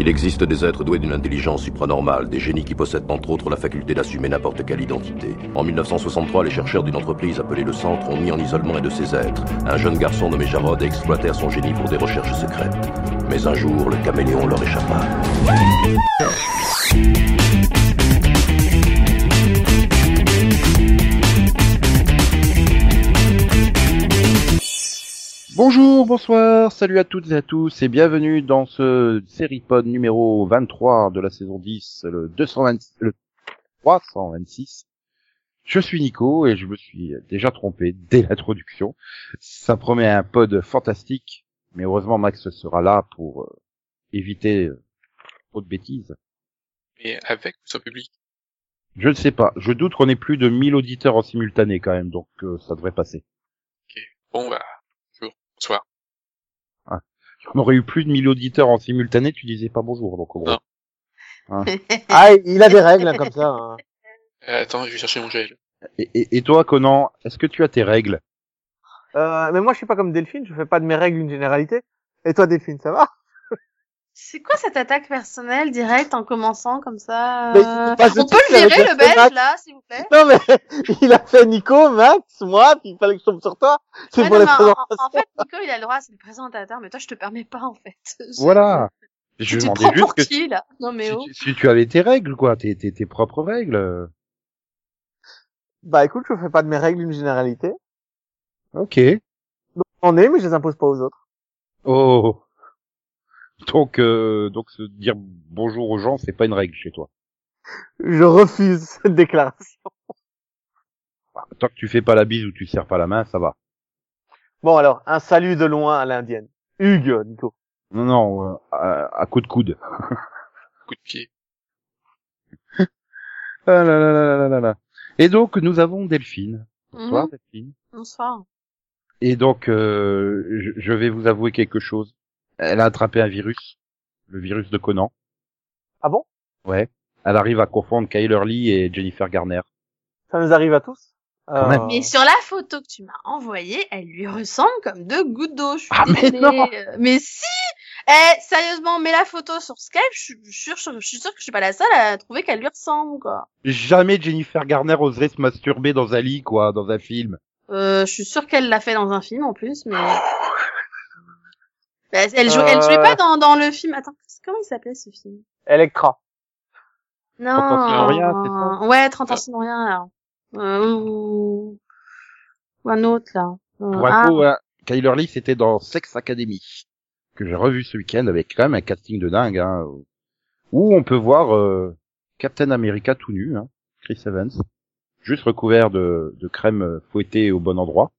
Il existe des êtres doués d'une intelligence supranormale, des génies qui possèdent entre autres la faculté d'assumer n'importe quelle identité. En 1963, les chercheurs d'une entreprise appelée le Centre ont mis en isolement un de ces êtres, un jeune garçon nommé Jarod, exploitèrent son génie pour des recherches secrètes. Mais un jour, le caméléon leur échappa. Bonjour, bonsoir, salut à toutes et à tous et bienvenue dans ce série pod numéro 23 de la saison 10, le 220, le 326. Je suis Nico et je me suis déjà trompé dès l'introduction. Ça promet un pod fantastique, mais heureusement Max sera là pour euh, éviter euh, trop de bêtises. Mais avec ou sans public? Je ne sais pas, je doute qu'on ait plus de 1000 auditeurs en simultané quand même, donc euh, ça devrait passer. Bon, bah, bonsoir. On aurait eu plus de 1000 auditeurs en simultané, tu disais pas bonjour, donc au gros. Non. Hein. Ah, il a des règles hein, comme ça. hein. Euh, attends, je vais chercher mon gel. Et, et- et toi, Conan, est-ce que tu as tes règles? Euh, mais moi, je suis pas comme Delphine, je fais pas de mes règles une généralité. Et toi, Delphine, ça va? C'est quoi cette attaque personnelle directe en commençant comme ça Mais euh, On peut le virer le belge Max. là, s'il vous plaît? Non, mais il a fait Nico, Max, moi, puis il fallait que je tombe sur toi. C'est Ouais, pour non, les en, fait, Nico, il a le droit, c'est le présentateur, mais toi, je te permets pas, en fait. Je- Voilà. Je Tu demandais prends juste pour que qui, là? Non, mais si, oh. tu- si tu avais tes règles, quoi, tes, tes, tes propres règles. Bah écoute, je fais pas de mes règles une généralité. Ok. J'en ai, mais je les impose pas aux autres. Oh. Donc, euh, donc se dire bonjour aux gens, c'est pas une règle chez toi. Je refuse cette déclaration. Tant que tu fais pas la bise ou tu serres pas la main, ça va. Bon alors, un salut de loin à l'indienne. Hugues, Nico. Non, non, euh, à, à coup de coude. Coup de pied. Ah là là là là là là. Et donc, nous avons Delphine. Bonsoir, Mhm. Delphine. Bonsoir. Et donc, euh, je, je vais vous avouer quelque chose. Elle a attrapé un virus, le virus de Conan. Ah bon? Ouais. Elle arrive à confondre Kyler Lee et Jennifer Garner. Ça nous arrive à tous? Euh, Mais sur la photo que tu m'as envoyée, elle lui ressemble comme deux gouttes d'eau. Ah, mais non Euh, Mais si Eh, sérieusement, mets la photo sur Skype, je suis sûre, je suis sûre que je suis pas la seule à trouver qu'elle lui ressemble, quoi. Jamais Jennifer Garner oserait se masturber dans un lit, quoi, dans un film. Euh, je suis sûre qu'elle l'a fait dans un film en plus, mais. Bah, elle, jou- elle jouait Euh. pas dans, dans le film. Attends, comment il s'appelait ce film? Electra. Non. ans sinon rien, c'est ça? Ouais, 30 ans sinon rien là. Euh, ou... ou un autre là. Euh, Pour ah. info, hein, Kyler Lee, c'était dans Sex Academy, que j'ai revu ce week-end avec quand même un casting de dingue, hein, où on peut voir euh, Captain America tout nu, hein, Chris Evans, juste recouvert de, de crème euh, fouettée au bon endroit.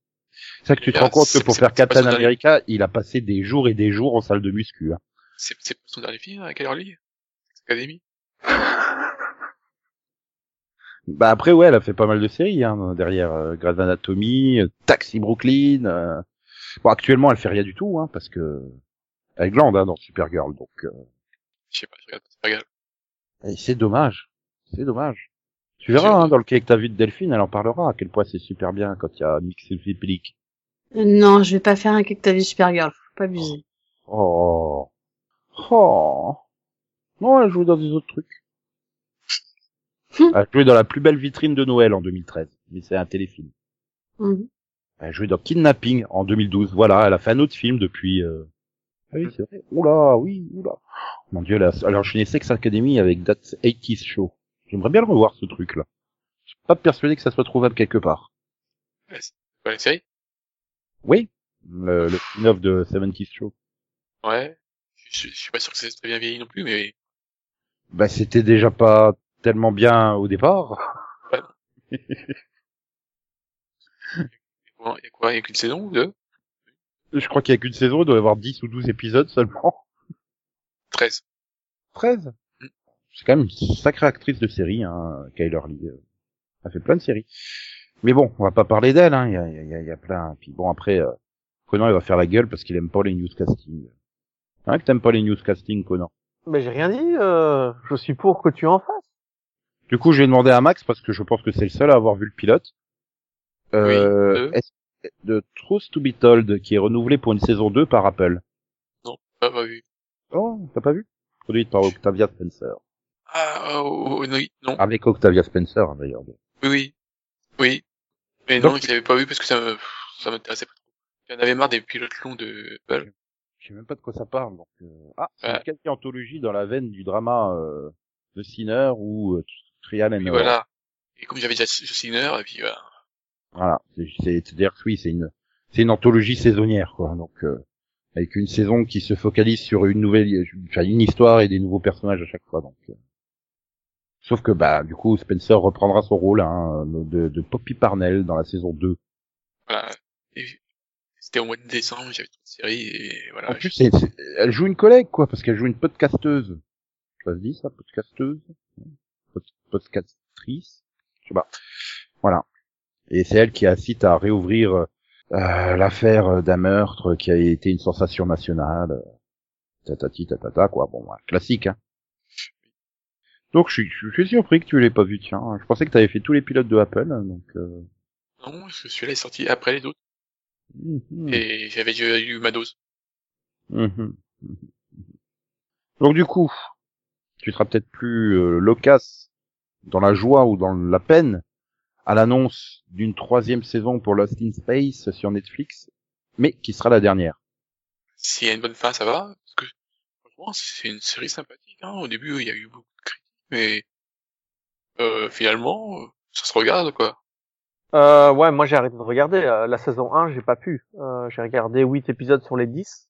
C'est ça que tu te rends compte que pour faire Captain dernier- America, il a passé des jours et des jours en salle de muscu. Hein. C'est, son dernier film, à quelle heure lui Académie Bah après ouais, elle a fait pas mal de séries hein, derrière euh, Grey's Anatomy, euh, Taxi Brooklyn. euh. Bon actuellement elle fait rien du tout hein, parce que elle glande hein, dans Supergirl donc euh, Je sais pas, je regarde, c'est pas grave. et c'est dommage, c'est dommage. Tu verras hein, dans le quai que t'as vu de Delphine, elle en parlera à quel point c'est super bien quand il y a Mix et. Euh, Non, je vais pas faire un que t'as vu Supergirl, faut pas abuser. Oh oh non elle joue dans des autres trucs. Elle a joué dans la plus belle vitrine de Noël en 2013, mais c'est un téléfilm. Mhm. Elle joué dans Kidnapping en 2012. Voilà, elle a fait un autre film depuis. Euh... Ah oui, c'est vrai. Oula, oui, oula. Mon Dieu, elle a, elle a enchaîné Sex Academy avec That 80s Show. J'aimerais bien le revoir ce truc-là. Je suis pas persuadé que ça soit trouvable quelque part. Ouais, c'est pas une série Oui, le, le spin-off de 70s Show. Ouais. Je, je, suis pas sûr que c'est très bien vieilli non plus, mais Bah, c'était déjà pas tellement bien au départ. bon, il y a quoi? Il y a qu'une saison ou deux? Je crois qu'il y a qu'une saison, il doit y avoir 10 ou 12 épisodes seulement. 13. 13 Mm. C'est quand même une sacrée actrice de série, hein, Kyler Lee. euh. Elle fait plein de séries. Mais bon, on va pas parler d'elle, hein. Il y a, y, a, y a plein. Puis bon, après, euh, Conan, il va faire la gueule parce qu'il aime pas les newscasting. Hein, que t'aimes pas les newscasting, Conan? Mais j'ai rien dit, euh, je suis pour que tu en fasses. Du coup, j'ai demandé à Max parce que je pense que c'est le seul à avoir vu le pilote. Euh, Oui, euh. est-ce- de Truth to be Told, qui est renouvelé pour une saison 2 par Apple? Pas, pas vu. Oh, t'as pas vu? Produite par Octavia Spencer. Ah, oh, oh, non. Avec Octavia Spencer, hein, d'ailleurs. Oui, oui. Oui. Mais Donc- non, je l'avais pas vu parce que ça me, ça m'intéressait pas trop. J'en avais marre des pilotes longs de Apple. Je sais même pas de quoi ça parle. Donc, euh, Ah, c'est Ouais. une quasi-anthologie dans la veine du drama euh, de Sinner ou euh, Trial and voilà. Et comme j'avais déjà Sinner, et puis voilà. Voilà. C'est- C'est c'est-à-dire que oui, c'est une c'est une anthologie saisonnière, quoi. Donc euh, avec une saison qui se focalise sur une nouvelle, enfin une histoire et des nouveaux personnages à chaque fois. Donc. Sauf que bah du coup Spencer reprendra son rôle hein, de, de Poppy Parnell dans la saison 2. Voilà. C'était au mois de décembre, j'avais toute une série, et voilà. En plus, c'est- elle joue une collègue, quoi, parce qu'elle joue une podcasteuse. Ça se dit, ça, podcasteuse? Pod- Podcastrice? Je sais pas. Voilà. Et c'est elle qui incite à réouvrir euh, l'affaire d'un meurtre qui a été une sensation nationale. euh, Tatati, tatata, quoi. Bon, classique, hein. Donc, je suis, je suis surpris que tu l'aies pas vu, tiens. Je pensais que tu avais fait tous les pilotes de Apple, donc... Euh... Non, parce que celui-là est sorti après les autres, mhm. et j'avais déjà eu ma dose. Mhm. Mhm. Donc du coup, tu seras peut-être plus euh, loquace dans la joie ou dans la peine à l'annonce d'une troisième saison pour Lost in Space sur Netflix, mais qui sera la dernière. S'il y a une bonne fin, ça va, parce que, franchement, c'est une série sympathique, hein. Au début, il y a eu beaucoup mais, euh, finalement, euh, ça se regarde, quoi. Euh, ouais, moi j'ai arrêté de regarder. euh, la saison 1, j'ai pas pu. Euh, j'ai regardé 8 épisodes sur les 10,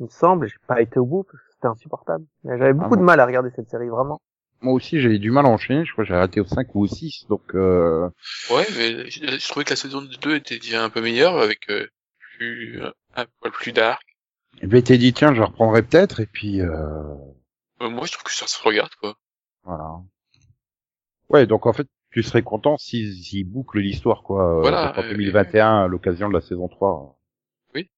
il me semble. J'ai pas été au bout parce que c'était insupportable. J'avais beaucoup bon de mal à regarder cette série, vraiment. Moi aussi, j'ai du mal à enchaîner. Je crois que j'ai arrêté au 5 ou au 6, donc euh... Ouais, mais je, je trouvais que la saison 2 était déjà un peu meilleure, avec, euh, plus, euh, un poil plus dark. je m'étais dit tiens, je reprendrai peut-être, et puis euh... Euh, moi, je trouve que ça se regarde, quoi. Voilà. Ouais, donc en fait, tu serais content s'ils s'ils bouclent l'histoire, quoi. euh, Voilà, en euh, 2021, à l'occasion de la saison 3. Oui.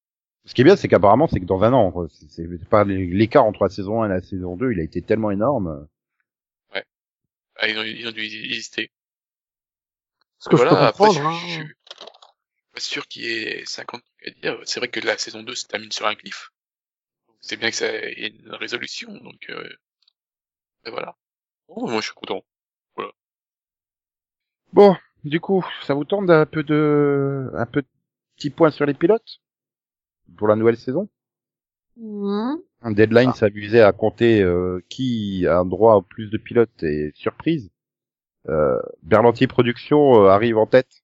Ce qui est bien, c'est qu'apparemment, c'est que dans un an, quoi. c'est pas l'écart entre la saison 1 et la saison 2, il a été tellement énorme. Ah, ils ont, ils ont dû hésiter. Ce que je peux après, je, hein. je suis pas sûr qu'il y ait 50 trucs à dire. C'est vrai que la saison 2 se termine sur un cliff. C'est bien que ça y ait une résolution, donc euh, et voilà. Bon, moi je suis content. Bon, du coup, ça vous tente un peu de, un peu de petit point sur les pilotes pour la nouvelle saison? Un deadline Ah. s'amusait à compter euh, qui a un droit à plus de pilotes et surprise. Euh, Berlanti Productions euh, arrive en tête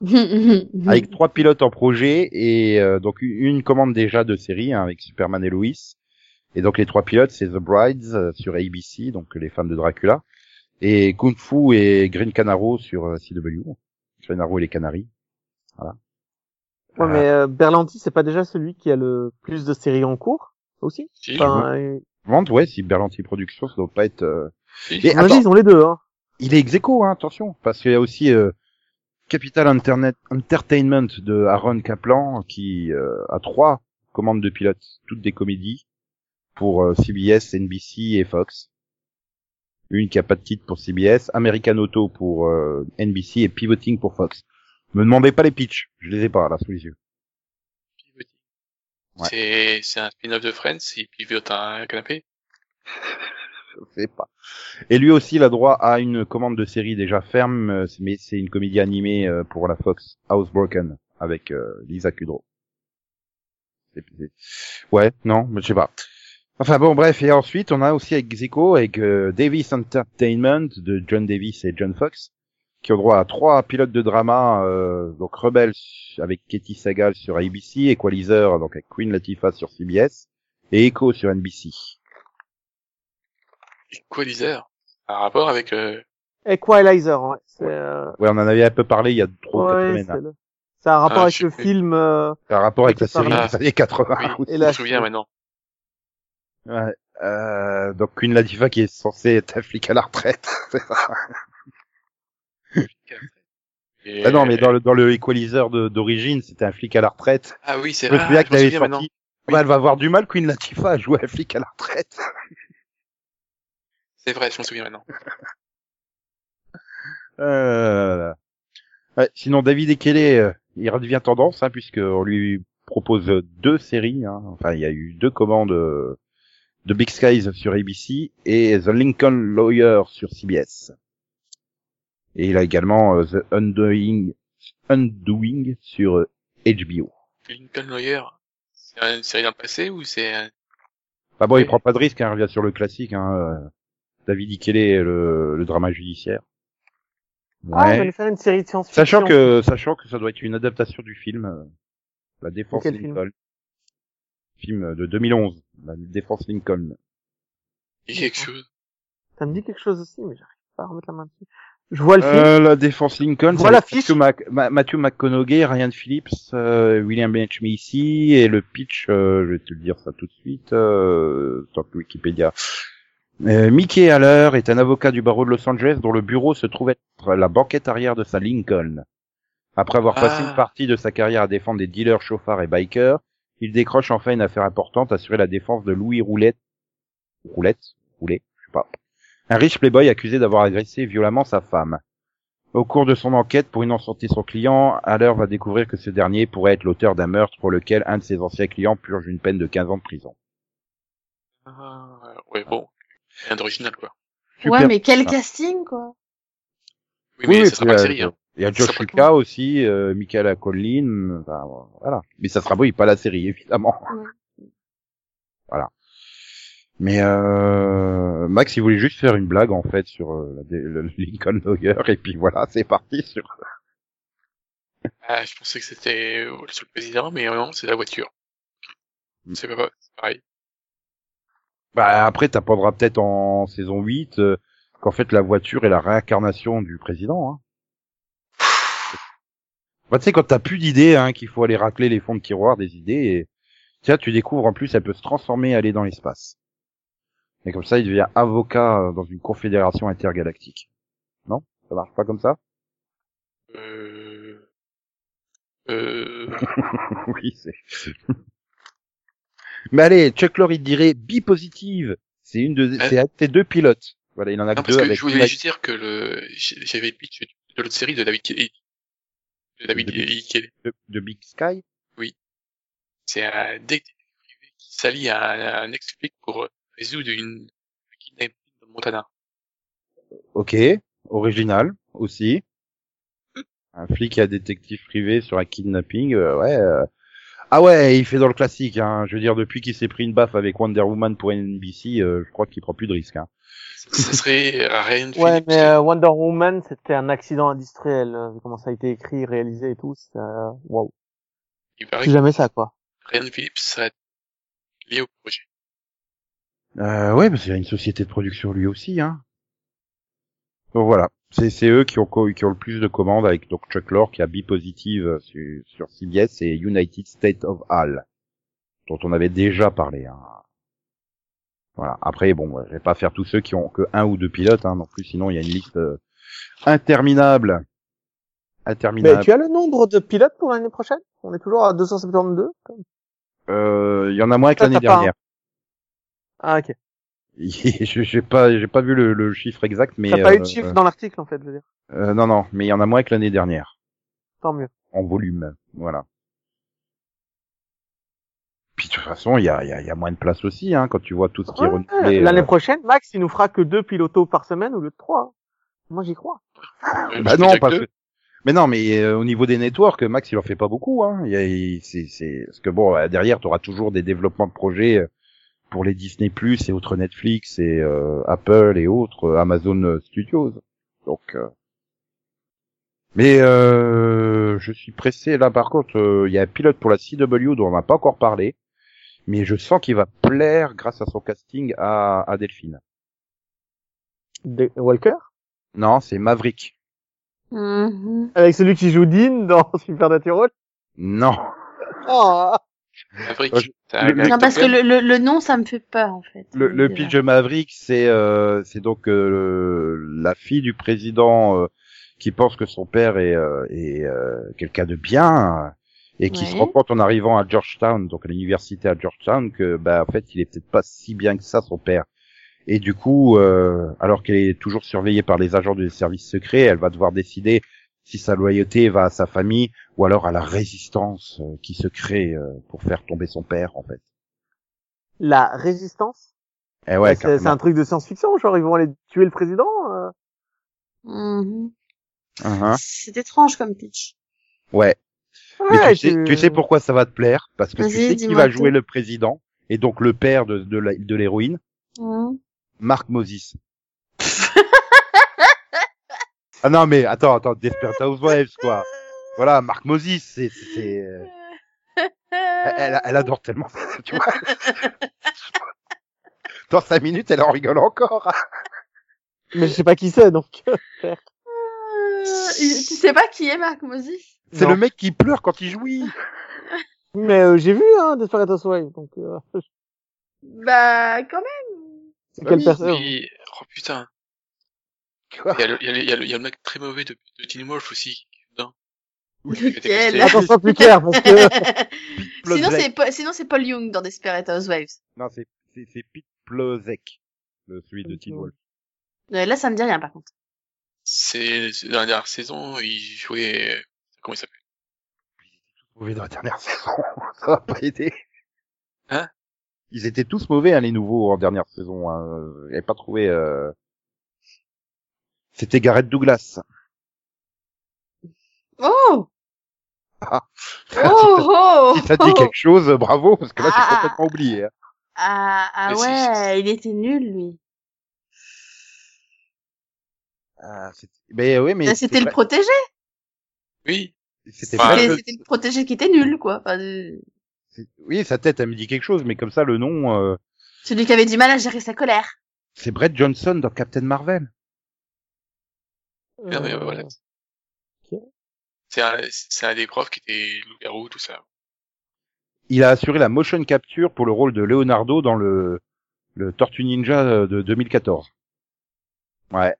avec trois pilotes en projet et euh, donc une commande déjà de série hein, avec Superman et Lois. Et donc les trois pilotes, c'est The Brides euh, sur ABC, donc les femmes de Dracula, et Kung Fu et Green Canaro sur euh, CW, Canaro et les Canaries. Ouais, mais euh, Berlanti, c'est pas déjà celui qui a le plus de séries en cours aussi? Si, Enfin, euh, demande, ouais, si Berlanti Productions, ça doit pas être. euh, si. Et attends, ils ont les deux. Hein. il est ex aequo, hein, attention, parce qu'il y a aussi euh, Capital Internet Entertainment de Aaron Kaplan qui euh, a trois commandes de pilotes, toutes des comédies pour euh, CBS, NBC et Fox. Une qui a pas de titre pour CBS, American Auto pour euh, NBC et Pivoting pour Fox. Me demandez pas les pitchs, je les ai pas là sous les yeux. Ouais. C'est c'est un spin-off de Friends, il pivote un canapé. Je sais pas. Et lui aussi, il a droit à une commande de série déjà ferme, euh, mais c'est une comédie animée pour la Fox, Housebroken, avec euh, Lisa Kudrow. Ouais, non, mais je sais pas. Enfin bon, bref, et ensuite, on a aussi avec Zico, avec euh, Davis Entertainment de John Davis et John Fox, qui ont droit à trois pilotes de drama, euh, donc Rebels avec Katie Sagal sur ABC, Equalizer donc avec Queen Latifah sur CBS, et Echo sur NBC. Equalizer? Un rapport avec euh, Equalizer, ouais. C'est euh, Ouais, on en avait un peu parlé il y a trois ou quatre ouais, semaines. c'est le- c'est un rapport Ah, avec je le film. euh, C'est un rapport avec la série des années 80. oui, aussi. Et je me souviens maintenant. Ouais. Euh, donc Queen Latifah qui est censée être un flic à la retraite. Et- Ah non, mais dans le, dans le Equalizer d'origine, c'était un flic à la retraite. Ah oui, c'est vrai. qu'elle me avait sorti. maintenant. Bah, elle va avoir du mal, Queen Latifah, à jouer un flic à la retraite. C'est vrai, je m'en souviens maintenant. Euh... Ouais, sinon, David Ekele, euh, il redevient tendance, hein, puisqu'on lui propose deux séries. Hein. Enfin, il y a eu deux commandes euh, The Big Skies sur ABC et The Lincoln Lawyer sur CBS. Et il a également euh, The Undoing, Undoing sur euh, HBO. Lincoln Lawyer, c'est une série dans le passé ou c'est un... Bah bon, il prend pas de risque, hein, il revient sur le classique, hein, euh, David Ikele, le, le drama judiciaire. Ah, Ouais. ils allaient faire une série de science-fiction. Sachant que, sachant que ça doit être une adaptation du film, euh, La Défense film? Lincoln. Film de 2011, La Défense Lincoln. Il y a quelque chose. Ça me dit quelque chose aussi, mais j'arrive pas à remettre la main dessus. Je vois le film. Euh, la Défense Lincoln, Mac- Ma- Matthew McConaughey, Ryan Phillips, euh, William H. Macy, et le pitch, euh, je vais te le dire ça tout de suite, euh, tant que Wikipédia. Euh, Mickey Haller est un avocat du barreau de Los Angeles dont le bureau se trouve être la banquette arrière de sa Lincoln. Après avoir passé Ah. une partie de sa carrière à défendre des dealers, chauffards et bikers, il décroche enfin une affaire importante, assurer la défense de Louis Roulette, Roulette, Roulet, je sais pas. Un riche playboy accusé d'avoir agressé violemment sa femme. Au cours de son enquête pour innocenter son client, Haller va découvrir que ce dernier pourrait être l'auteur d'un meurtre pour lequel un de ses anciens clients purge une peine de 15 ans de prison. Ah, ouais, bon. Rien d'original, quoi. Super. Ouais, mais quel Ah. casting, quoi. Oui, mais ça sera pas une euh, série, hein. Il y a Josh Lucas aussi, euh, Michaela Collin, enfin, voilà. Mais ça sera beau, il pas la série, évidemment. Ouais. Voilà. Mais euh, Max, il voulait juste faire une blague en fait sur euh, le Lincoln Lawyer et puis voilà, c'est parti sur. Ah, je pensais que c'était euh, sur le président, mais non, c'est la voiture. Mm. C'est pas c'est pareil. Bah après, t'apprendras peut-être en saison 8 euh, qu'en fait la voiture est la réincarnation du président. Hein. Bah, tu sais quand t'as plus d'idées, hein, qu'il faut aller racler les fonds de tiroir des idées et tiens, tu découvres en plus elle peut se transformer et aller dans l'espace. Et comme ça, il devient avocat euh, dans une confédération intergalactique. Non? Ça marche pas comme ça? Euh... Euh... Oui, c'est. Mais allez, Chuck Lorre, il dirait bi positive. C'est une de, Euh. c'est de tes deux pilotes. Voilà, il en a Non, que parce deux que avec. je voulais juste dire que le, j'avais le pitch de l'autre série de David. De De- de, de Big Sky. C'est un détective privé qui s'allie à un, ex-flic pour résoudre une un kidnapping le Montana. Ok, original aussi. Un flic et un détective privé sur un kidnapping, euh, ouais. euh. Ah ouais, il fait dans le classique. Hein. Je veux dire, depuis qu'il s'est pris une baffe avec Wonder Woman pour NBC, euh, je crois qu'il prend plus de risques. Hein. Ça, ça serait Ryan Ouais, mais euh, Wonder Woman, c'était un accident industriel. euh, vu comment ça a été écrit, réalisé et tout. c'est, euh, Waouh. Il paraît C'est que jamais ça, quoi. Ryan Phillips serait lié au projet. Euh, ouais, parce qu'il y a une société de production lui aussi. Hein. Donc voilà, c'est eux qui ont qui ont le plus de commandes avec donc Chuck Lorre qui a bi positive euh, sur, sur CBS et United States of Hall dont on avait déjà parlé. Hein. Voilà. Après bon, je vais pas faire tous ceux qui ont que un ou deux pilotes hein, non plus, sinon il y a une liste euh, interminable. Mais Interminable. tu as le nombre de pilotes pour l'année prochaine? On est toujours à 272 comme- Euh, Il y en a moins que l'année pas, dernière. Ah, ok. Je- j'ai pas j'ai pas vu le, le chiffre exact, mais T'as pas eu de euh, chiffre dans l'article, en fait, je veux dire. euh, non non, mais il y en a moins que l'année dernière. Tant mieux. en volume. Voilà. Puis de toute façon, il y a, il y, a, y a moins de place aussi, hein, quand tu vois tout ce qui est Ouais, renouvelé. L'année euh. prochaine, Max, il nous fera que deux pilotos par semaine au lieu de trois. Moi, j'y crois. Euh, Bah non, parce que-. Mais non, mais euh, au niveau des networks, Max, il en fait pas beaucoup. Hein. Il y a, il- c'est, c'est... Parce que bon, euh, derrière, tu auras toujours des développements de projets euh, pour les Disney+, et autres Netflix, et euh, Apple, et autres, euh, Amazon Studios. Donc... euh, Mais euh, je suis pressé, là, par contre, euh, il y a un pilote pour la CW dont on n'a pas encore parlé, mais je sens qu'il va plaire grâce à son casting à, à Delphine. De- Walker? Non, c'est Maverick. Mhm. Avec celui qui joue Dean dans Supernatural Non. Oh Maverick. Non, qui parce que le, le, le nom, ça me fait peur, en fait. Le, le pitch de Maverick, c'est euh, c'est donc euh, la fille du président euh, qui pense que son père est, euh, est euh, quelqu'un de bien euh, et qui Ouais. se rend compte en arrivant à Georgetown, donc à l'université à Georgetown, que bah en fait il est peut-être pas si bien que ça son père. Et du coup, euh, alors qu'elle est toujours surveillée par les agents des services secrets, elle va devoir décider si sa loyauté va à sa famille ou alors à la résistance euh, qui se crée euh, pour faire tomber son père en fait. La résistance? Eh ouais, c'est, c'est un truc de science-fiction, genre ils vont aller tuer le président. euh. Mhm. Uhum. C'est étrange comme pitch. Ouais. Mais Ouais, tu, sais, tu sais pourquoi ça va te plaire? Parce que tu sais qui va tout. jouer le président et donc le père de, de l'héroïne, Mhm. Mark Moses. Ah non mais attends, attends, Desperate Housewives quoi. Voilà, Mark Moses, c'est, c'est, c'est, euh, elle, elle- elle adore tellement ça, tu vois. Dans cinq minutes, elle en rigole encore. Mais je sais pas qui c'est, donc. Euh, tu sais pas qui est Marc Moses? C'est le mec qui pleure quand il jouit. Mais euh, j'ai vu, hein, Desperate Housewives, donc. Euh, Bah, quand même. c'est quelle oui, personne? Oui, oh putain. Quoi Il y, a le, il, y a le, il, y a le, il y a le mec très mauvais de, de Teen Wolf aussi. Non. Lequel Attends, sois plus clair, parce que. sinon, c'est Pa- sinon c'est Paul Young dans Desperate Housewives. Non, c'est, c'est, c'est Pete Plozek, le celui de Teen Wolf. Euh, là, ça me dit rien, par contre. C'est c'est dans la dernière saison, il jouait... Comment il s'appelle? Mauvais dans la dernière saison, ça va pas aider. Hein? Ils étaient tous mauvais, hein, les nouveaux en dernière saison. Hein. J'avais pas trouvé. Euh... C'était Gareth Douglas. Oh Ah. Oh oh Si ça te dit quelque chose, bravo, parce que là j'ai Ah. complètement oublié. Hein. Ah, ah Mais si, ouais, il était nul, lui. Ah, c'est- mais oui, mais Là, C'était le protégé. Oui. C'était Ah, c'était le protégé qui était nul, quoi. Enfin, euh, Oui, sa tête, elle me dit quelque chose, mais comme ça, le nom, euh, celui qui avait du mal à gérer sa colère. c'est Brett Johnson dans Captain Marvel. Non, mais Euh, voilà. C'est un, c'est un des profs qui était loup-garou, tout ça. Il a assuré la motion capture pour le rôle de Leonardo dans le, le Tortue Ninja euh, de 2014. Ouais.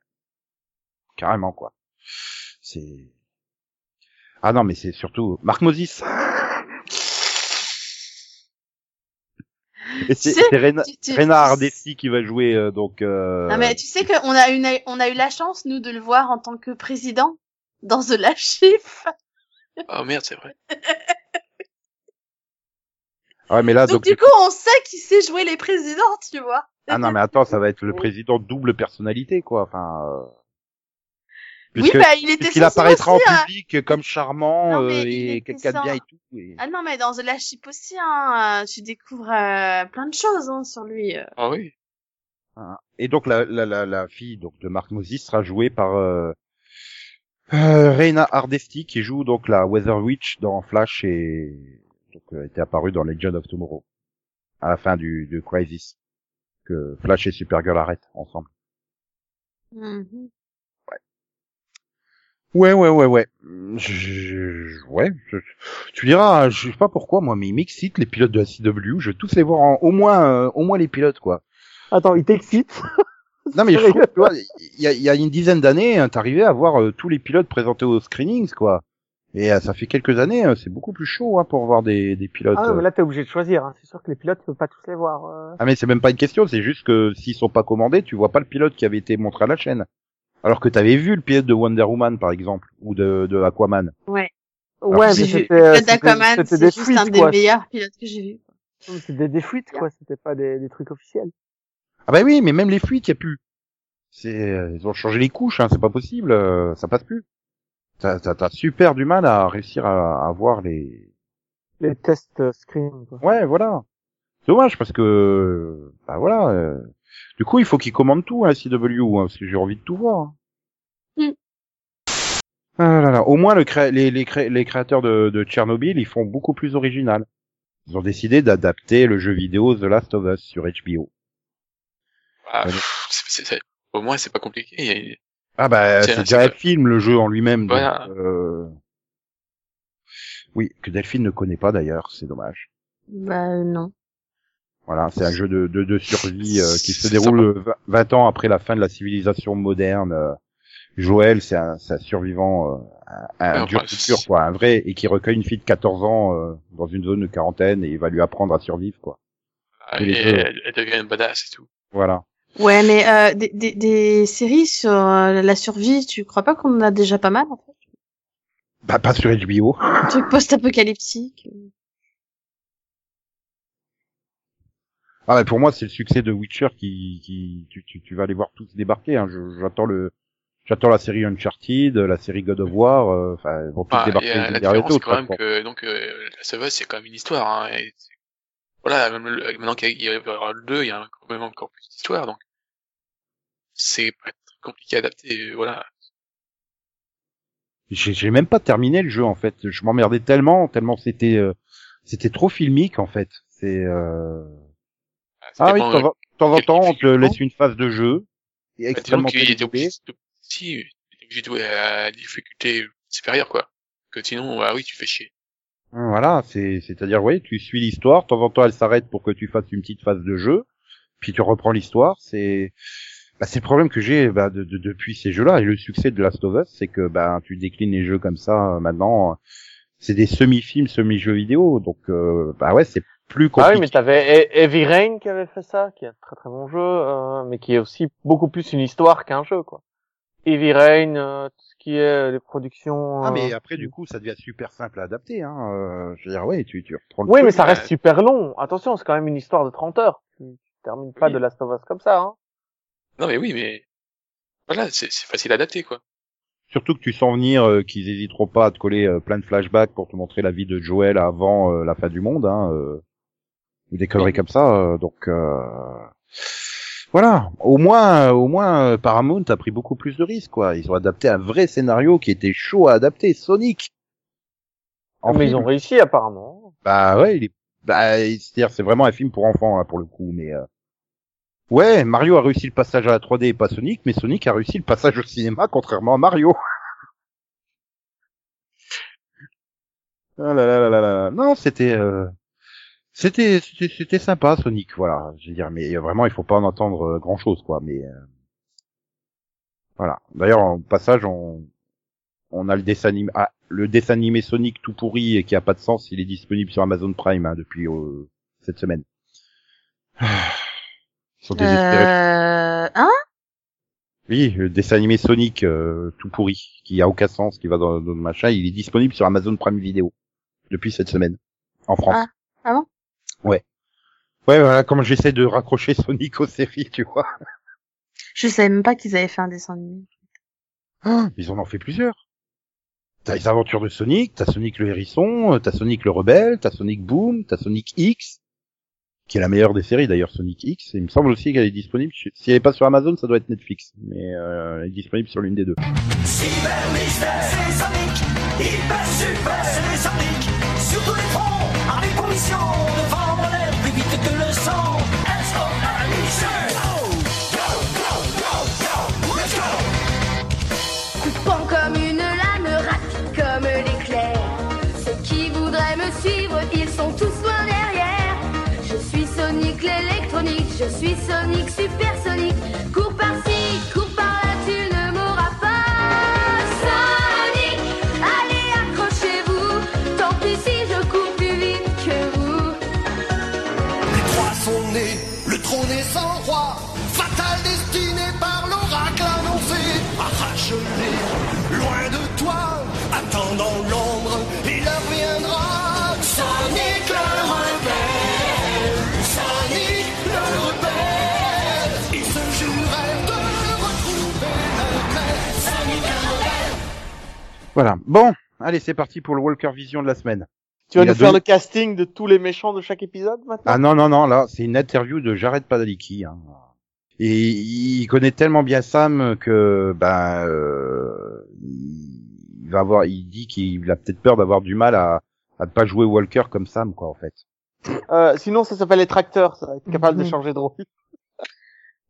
Carrément, quoi. C'est... Ah non, mais c'est surtout Marc Moses. Et c'est Tu sais, c'est Rena, tu- tu- Rena Hardesty qui va jouer, euh, donc... Euh... Non, mais tu sais qu'on a, une, on a eu la chance, nous, de le voir en tant que président dans The Last Chief. Oh merde, c'est vrai. Ouais, mais là, Donc, donc... du coup, on sait qui sait jouer les présidents, tu vois. Ah non, mais attends, ça va être le président double personnalité, quoi. Enfin... euh, oui, bah, il était puisqu'il apparaîtra aussi, en hein. public comme charmant Non, euh, et quelqu'un de sans- bien et tout. et- Ah non, mais dans The Last Ship aussi, hein, tu découvres euh, plein de choses hein, sur lui. euh. Ah oui. Hein. Et donc la, la, la, la fille donc de Mark Moses sera jouée par euh, euh, Reina Hardesty qui joue donc la Weather Witch dans Flash et donc euh, était apparue dans Legend of Tomorrow à la fin du, du Crisis que Flash et Supergirl arrêtent ensemble. Mhm. Ouais ouais ouais ouais. Je, je- ouais. je- tu diras, je sais pas pourquoi moi, mais ils m'excitent les pilotes de la CW. Je veux tous les voir en, au moins euh, au moins les pilotes quoi. Attends, il t'excite? Non mais je trouve, tu vois, il y a, y a une dizaine d'années, hein, t'arrivais à voir euh, tous les pilotes présentés aux screenings, quoi. Et euh, ça fait quelques années, euh, c'est beaucoup plus chaud hein, pour voir des, des pilotes. Ah, euh. mais là, t'es obligé de choisir. Hein. C'est sûr que les pilotes, tu peux pas tous les voir. euh. Ah mais c'est même pas une question, c'est juste que s'ils sont pas commandés, tu vois pas le pilote qui avait été montré à la chaîne. Alors que t'avais vu le pilote de Wonder Woman par exemple, ou de, de Aquaman. Ouais. Ouais, mais J'ai vu c'était, le euh, d'Aquaman, c'est des juste un des quoi. meilleurs pilotes que j'ai vu. C'était des, des fuites, quoi. C'était pas des, des trucs officiels. Ah bah oui, mais même les fuites, y a plus. C'est, euh, ils ont changé les couches, hein, c'est pas possible, euh, ça passe plus. T'as, t'as, t'as super du mal à réussir à, à voir les, Les tests screen, quoi. Ouais, voilà. Dommage parce que, bah voilà. euh, Du coup, il faut qu'ils commandent tout, hein, CW, hein, parce que j'ai envie de tout voir. Mm. Ah là là. Au moins, le cré- les, les, cré- les créateurs de, de Tchernobyl, ils font beaucoup plus original. Ils ont décidé d'adapter le jeu vidéo The Last of Us sur HBO. Ah, Ouais. pff, Au moins, c'est pas compliqué. Il y a- Ah bah, c'est déjà un film, le jeu en lui-même. Voilà. euh, Oui, que Delphine ne connaît pas d'ailleurs, c'est dommage. Bah non. Voilà, c'est un jeu de, de, de survie euh, qui se déroule euh, 20 20 ans après la fin de la civilisation moderne. euh. Joël, c'est un, c'est un survivant, euh, un, un dur quoi, un vrai, et qui recueille une fille de 14 ans euh, dans une zone de quarantaine et il va lui apprendre à survivre, quoi. Ah, Et elle, elle devient une badass et tout. Voilà. Ouais, mais euh, des, des, des séries sur euh, la survie, tu crois pas qu'on en a déjà pas mal en fait? Bah, pas sur HBO. Un truc post-apocalyptique. Ah bah, pour moi, c'est le succès de Witcher qui, qui tu, tu, tu vas aller voir tous débarquer. Hein. J'attends le, j'attends la série Uncharted, la série God of War. euh, Enfin, ils vont tous Ah, débarquer euh, la différence, c'est quand même quoi. que donc euh, la c'est quand même une histoire. Hein, et voilà, même le- maintenant qu'il y aura le 2, il y a quand même encore plus d'histoire, donc c'est pas très compliqué à adapter. Voilà. J'ai même pas terminé le jeu en fait. Je m'emmerdais tellement, tellement c'était, euh, c'était trop filmique en fait. C'est. Euh... Ah oui, de temps en- de temps on te laisse une phase de jeu. disons Extrêmement qu'il était obligé si, il obligé de jouer à difficulté supérieure, quoi. Que sinon, ah oui, tu fais chier. Voilà, c'est, c'est-à-dire, oui, tu suis l'histoire, de temps en temps elle s'arrête pour que tu fasses une petite phase de jeu, puis tu reprends l'histoire, c'est, bah, c'est le problème que j'ai, bah, de, de- depuis ces jeux-là, et le succès de Last of Us, c'est que, bah, tu déclines les jeux comme ça, euh, maintenant, euh, c'est des semi-films, semi-jeux vidéo, donc, euh, bah ouais, c'est plus Ah oui, mais t'avais E- Heavy Rain qui avait fait ça, qui est un très très bon jeu, euh, mais qui est aussi beaucoup plus une histoire qu'un jeu, quoi. Heavy Rain, euh, tout ce qui est euh, les productions. Ah, mais euh, après, du coup, ça devient super simple à adapter, hein, euh, je veux dire, ouais, tu, tu reprends le Oui, truc, mais ça reste super long. Attention, c'est quand même une histoire de 30 heures. Tu, tu termines pas Oui. de Last of Us comme ça, hein. Non, mais oui, mais voilà, c'est c'est facile à adapter, quoi. Surtout que tu sens venir euh, qu'ils hésiteront pas à te coller euh, plein de flashbacks pour te montrer la vie de Joel avant euh, la fin du monde, hein, euh, ou des conneries comme ça. euh, donc euh, voilà, au moins, au moins euh, Paramount a pris beaucoup plus de risques, quoi. Ils ont adapté un vrai scénario qui était chaud à adapter, Sonic. En mais ils film. ont réussi apparemment. Bah ouais, il est, bah, c'est-à-dire c'est vraiment un film pour enfants là, pour le coup, mais euh, ouais, Mario a réussi le passage à la 3D et pas Sonic, mais Sonic a réussi le passage au cinéma contrairement à Mario. Ah là là là là là. Non, c'était euh, c'était c'était c'était sympa Sonic, voilà. Je veux dire, mais vraiment il faut pas en entendre grand chose quoi, mais euh, voilà. D'ailleurs en passage on on a le dessin animé ah, le dessin animé Sonic tout pourri et qui a pas de sens, il est disponible sur Amazon Prime hein, depuis euh, cette semaine. Ils sont désespérés. Euh... Hein? Oui, le dessin animé Sonic euh, tout pourri, qui a aucun sens, qui va dans, dans le machin, il est disponible sur Amazon Prime Video depuis cette semaine en France. Ah. Ah bon? Ouais. Ouais, voilà, comme j'essaie de raccrocher Sonic aux séries, tu vois. Je savais même pas qu'ils avaient fait un dessin animé. Ah, Ils en ont fait plusieurs. T'as les aventures de Sonic, t'as Sonic le hérisson, euh, t'as Sonic le rebelle, t'as Sonic Boom, t'as Sonic X, qui est la meilleure des séries d'ailleurs, Sonic X. Il me semble aussi qu'elle est disponible. Si elle est pas sur Amazon, ça doit être Netflix, mais euh, elle est disponible sur l'une des deux. Cyber mystère, c'est Sonic. Hyper super, c'est Sonic. Sur tous les fronts, avec pour mission de que le son. S.O.N.I.C. Voilà. Bon, allez, c'est parti pour le Walker Vision de la semaine. Tu vas nous faire deux- le casting de tous les méchants de chaque épisode maintenant? Ah non, non, non, là, c'est une interview de Jared Padalecki. Hein. Et il connaît tellement bien Sam que, ben, euh, il va avoir, il dit qu'il a peut-être peur d'avoir du mal à, à ne pas jouer Walker comme Sam, quoi, en fait. Euh, Sinon, ça s'appelle les tracteurs, ça va être capable de Mhm. changer de rôle.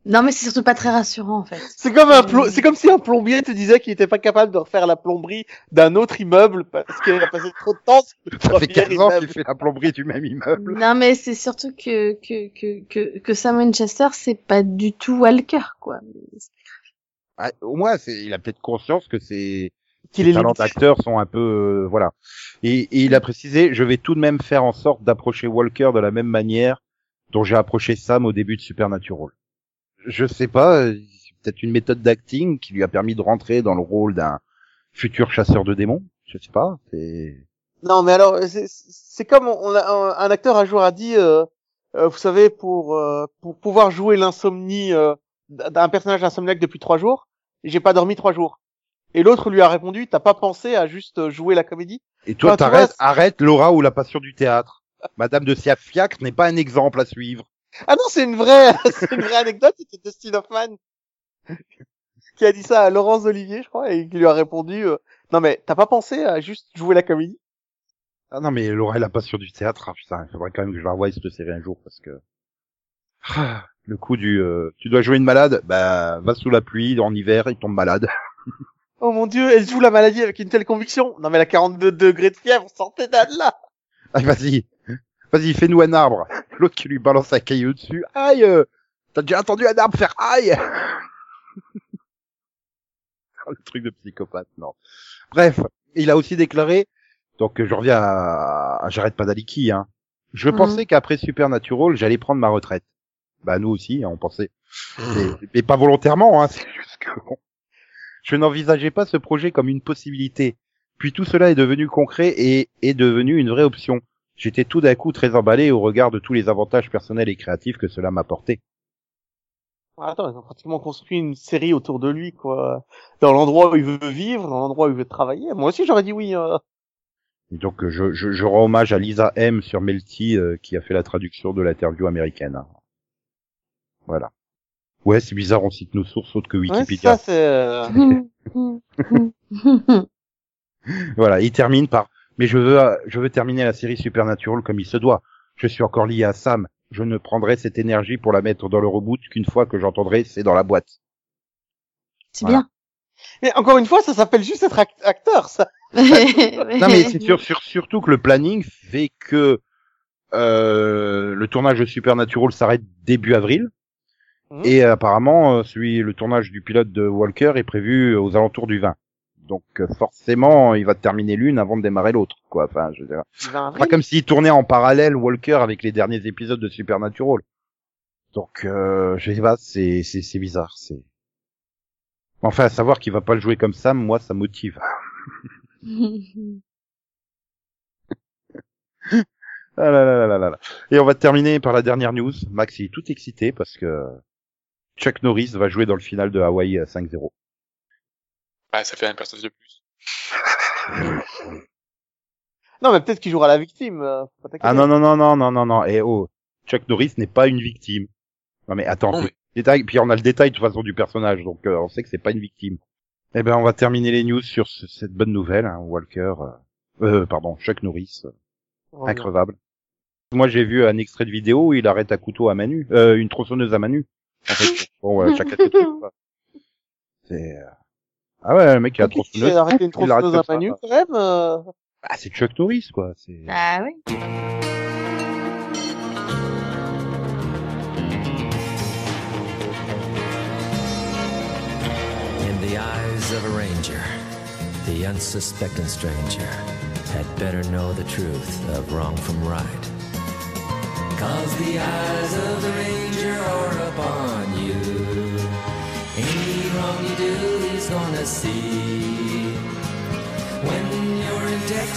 Non, mais c'est surtout pas très rassurant, en fait. C'est comme un plo- c'est comme si un plombier te disait qu'il était pas capable de refaire la plomberie d'un autre immeuble parce qu'il a passé trop de temps sur le Ça fait premier 15 ans qu'il fait la plomberie du même immeuble. Non, mais c'est surtout que, que, que, que, que Sam Winchester, c'est pas du tout Walker, quoi. Ah, au moins, c'est, il a peut-être conscience que ses, Qu'il est talents d'acteur sont un peu, euh, voilà. Et, et il a précisé, je vais tout de même faire en sorte d'approcher Walker de la même manière dont j'ai approché Sam au début de Supernatural. Je sais pas, euh, peut-être une méthode d'acting qui lui a permis de rentrer dans le rôle d'un futur chasseur de démons. Je sais pas. Non, mais alors, c'est- comme on a, un, acteur un jour a dit, euh, euh, vous savez, pour euh, pour pouvoir jouer l'insomnie euh, d'un personnage insomniaque depuis trois jours, j'ai pas dormi trois jours. Et l'autre lui a répondu, t'as pas pensé à juste jouer la comédie? Et toi, t'arrêtes, arrête Laura ou la passion du théâtre. Madame de Siafiacre n'est pas un exemple à suivre. Ah non, c'est une vraie, c'est une vraie anecdote. C'était Dustin Hoffman qui a dit ça à Laurence Olivier, je crois, et qui lui a répondu, euh, non mais t'as pas pensé à juste jouer la comédie? Ah non, mais Laura et la passion du théâtre, ah, putain, il faudrait quand même que je la revoie cette série un jour parce que Ah, le coup du, euh, tu dois jouer une malade, bah va sous la pluie en hiver, il tombe malade. Oh mon dieu, elle joue la maladie avec une telle conviction. Non mais elle a 42 degrés de fièvre, sortez de là. Ah, vas-y, vas-y, fais-nous un arbre. L'autre qui lui balance un caillou dessus. Aïe, euh, t'as déjà entendu un arbre faire aïe? Le truc de psychopathe, non. Bref, il a aussi déclaré, donc je reviens à, à j'arrête pas d'Aliki, hein. Je Mhm. pensais qu'après Supernatural, j'allais prendre ma retraite. Bah nous aussi, hein, on pensait. Mais, mais pas volontairement, hein, c'est juste que bon. Je n'envisageais pas ce projet comme une possibilité. Puis tout cela est devenu concret et est devenu une vraie option. J'étais tout d'un coup très emballé au regard de tous les avantages personnels et créatifs que cela m'apportait. Attends, ils ont pratiquement construit une série autour de lui, quoi. Dans l'endroit où il veut vivre, dans l'endroit où il veut travailler. Moi aussi, j'aurais dit oui. euh. Et donc euh, je, je, je rends hommage à Lisa M sur Melty euh, qui a fait la traduction de l'interview américaine. Voilà. Ouais, c'est bizarre, on cite nos sources autres que Ouais, Wikipédia. ça, c'est... euh, Voilà, il termine par mais je veux je veux terminer la série Supernatural comme il se doit. Je suis encore lié à Sam. Je ne prendrai cette énergie pour la mettre dans le reboot qu'une fois que j'entendrai c'est dans la boîte. C'est Voilà. Mais encore une fois, ça s'appelle juste être act- acteur, ça. bien. Non mais c'est sûr, surtout que le planning fait que euh, le tournage de Supernatural s'arrête début avril Mhm. et apparemment euh, celui le tournage du pilote de Walker est prévu aux alentours du 20. Donc euh, forcément, il va terminer l'une avant de démarrer l'autre quoi. Enfin, je veux dire, pas comme s'il tournait en parallèle Walker avec les derniers épisodes de Supernatural. Donc euh, je sais pas, c'est c'est c'est bizarre, c'est Enfin, à savoir qu'il va pas le jouer comme Sam, moi ça motive. Ah là là là là là là. Et on va terminer par la dernière news. Max il est tout excité parce que Chuck Norris va jouer dans le final de Hawaii euh, 5-0. Bah, ça fait un personnage de plus. Non, mais peut-être qu'il jouera la victime. euh, faut pas t'inquiéter. Ah non non non non non non non. Et oh, Chuck Norris n'est pas une victime. Non mais attends, Non, mais- détail. Puis on a le détail de toute façon du personnage, donc euh, on sait que c'est pas une victime. Eh ben on va terminer les news sur ce- cette bonne nouvelle. Hein, Walker, euh, euh, pardon, Chuck Norris, euh, Oh, non. increvable. Moi j'ai vu un extrait de vidéo où il arrête un couteau à Manu, euh, une tronçonneuse à Manu. En fait, bon, euh, chacun ses trucs. C'est euh, ah ouais, le mec il a tronçonneuse. a arrêté une il tronçonneuse à quoi. quand même euh. Ah c'est Chuck Norris quoi. C'est Ah oui. In the eyes of a ranger, the unsuspecting stranger had better know the truth of wrong from right. Cause the eyes of the ranger are upon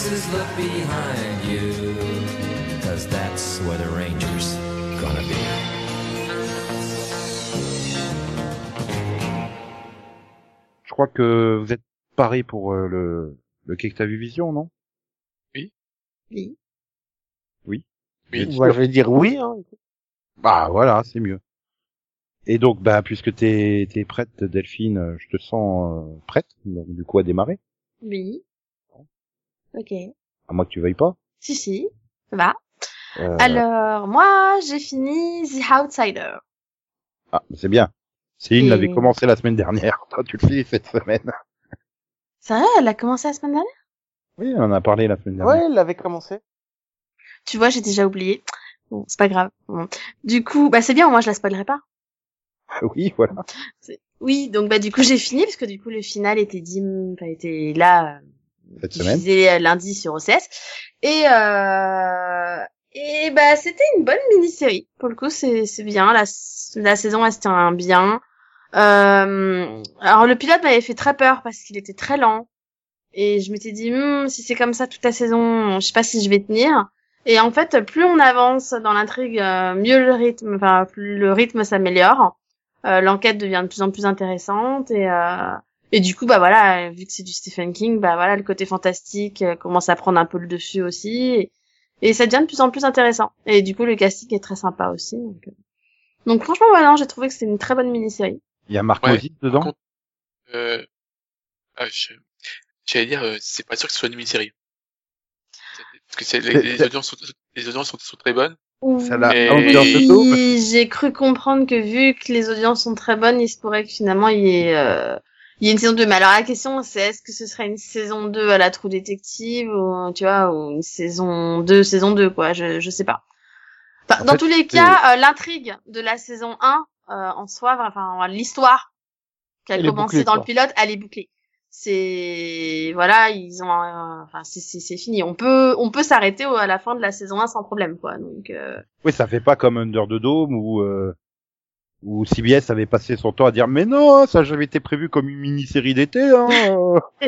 in Texas, look behind you. Cause that's where the ranger's gonna be. Je crois que vous êtes paré pour euh, le le Cake T'as vu Vision, non? Oui. Oui. Vous êtes Bah, je vais dire oui. Hein. Bah voilà, c'est mieux. Et donc, bah puisque t'es t'es prête, Delphine, je te sens euh, prête, donc du coup à démarrer. Oui. Ok. À moins que tu veuilles pas. Si, si. Ça va. Euh, Alors, moi, j'ai fini The Outsider. Ah, c'est bien. Céline Et- l'avait commencé la semaine dernière. Toi, tu le fais cette semaine. C'est vrai, elle a commencé la semaine dernière? Oui, on en a parlé la semaine dernière. Ouais, il avait commencé. Tu vois, j'ai déjà oublié. Bon, c'est pas grave. Bon. Du coup, bah c'est bien, moi je la spoilerai pas. Oui, voilà. Oui, donc bah du coup j'ai fini parce que du coup le final était dit, enfin, était là euh, Cette semaine. diffusé euh, lundi sur OCS et euh, et bah c'était une bonne mini-série. Pour le coup, c'est c'est bien. La la saison elle se tient bien. Euh, alors le pilote m'avait fait très peur parce qu'il était très lent et je m'étais dit Hmm, si c'est comme ça toute la saison, je sais pas si je vais tenir. Et en fait, plus on avance dans l'intrigue, euh, mieux le rythme, enfin, plus le rythme s'améliore. Euh, L'enquête devient de plus en plus intéressante et euh, et du coup, bah voilà, vu que c'est du Stephen King, bah voilà, le côté fantastique euh, commence à prendre un peu le dessus aussi. Et, et ça devient de plus en plus intéressant. Et du coup, le casting est très sympa aussi. Donc, euh. donc franchement, voilà, non, j'ai trouvé que c'était une très bonne mini-série. Il y a Marc Ouais, dedans? Contre, euh, ah, je- j'allais dire, euh, c'est pas sûr que ce soit une mini-série. Parce que c'est, les, audiences, sont, les audiences sont, sont très bonnes. Ça. Oui, j'ai cru comprendre que vu que les audiences sont très bonnes, il se pourrait que finalement il y ait, euh, il y ait une saison 2. Mais alors la question c'est est-ce que ce serait une saison 2 à la True Detective ou tu vois ou une saison 2 saison 2 quoi, je je sais pas. Enfin, En dans fait, tous les cas, euh, l'intrigue de la saison 1 euh, en soi, enfin l'histoire qui a commencé bouclée, dans le pilote, elle est bouclée. C'est voilà, ils ont euh, enfin c'est c'est c'est fini. On peut on peut s'arrêter à la fin de la saison 1 sans problème quoi. Donc euh, Oui, ça fait pas comme Under the Dome où euh, où CBS avait passé son temps à dire mais non, ça j'avait été prévu comme une mini-série d'été. Hein.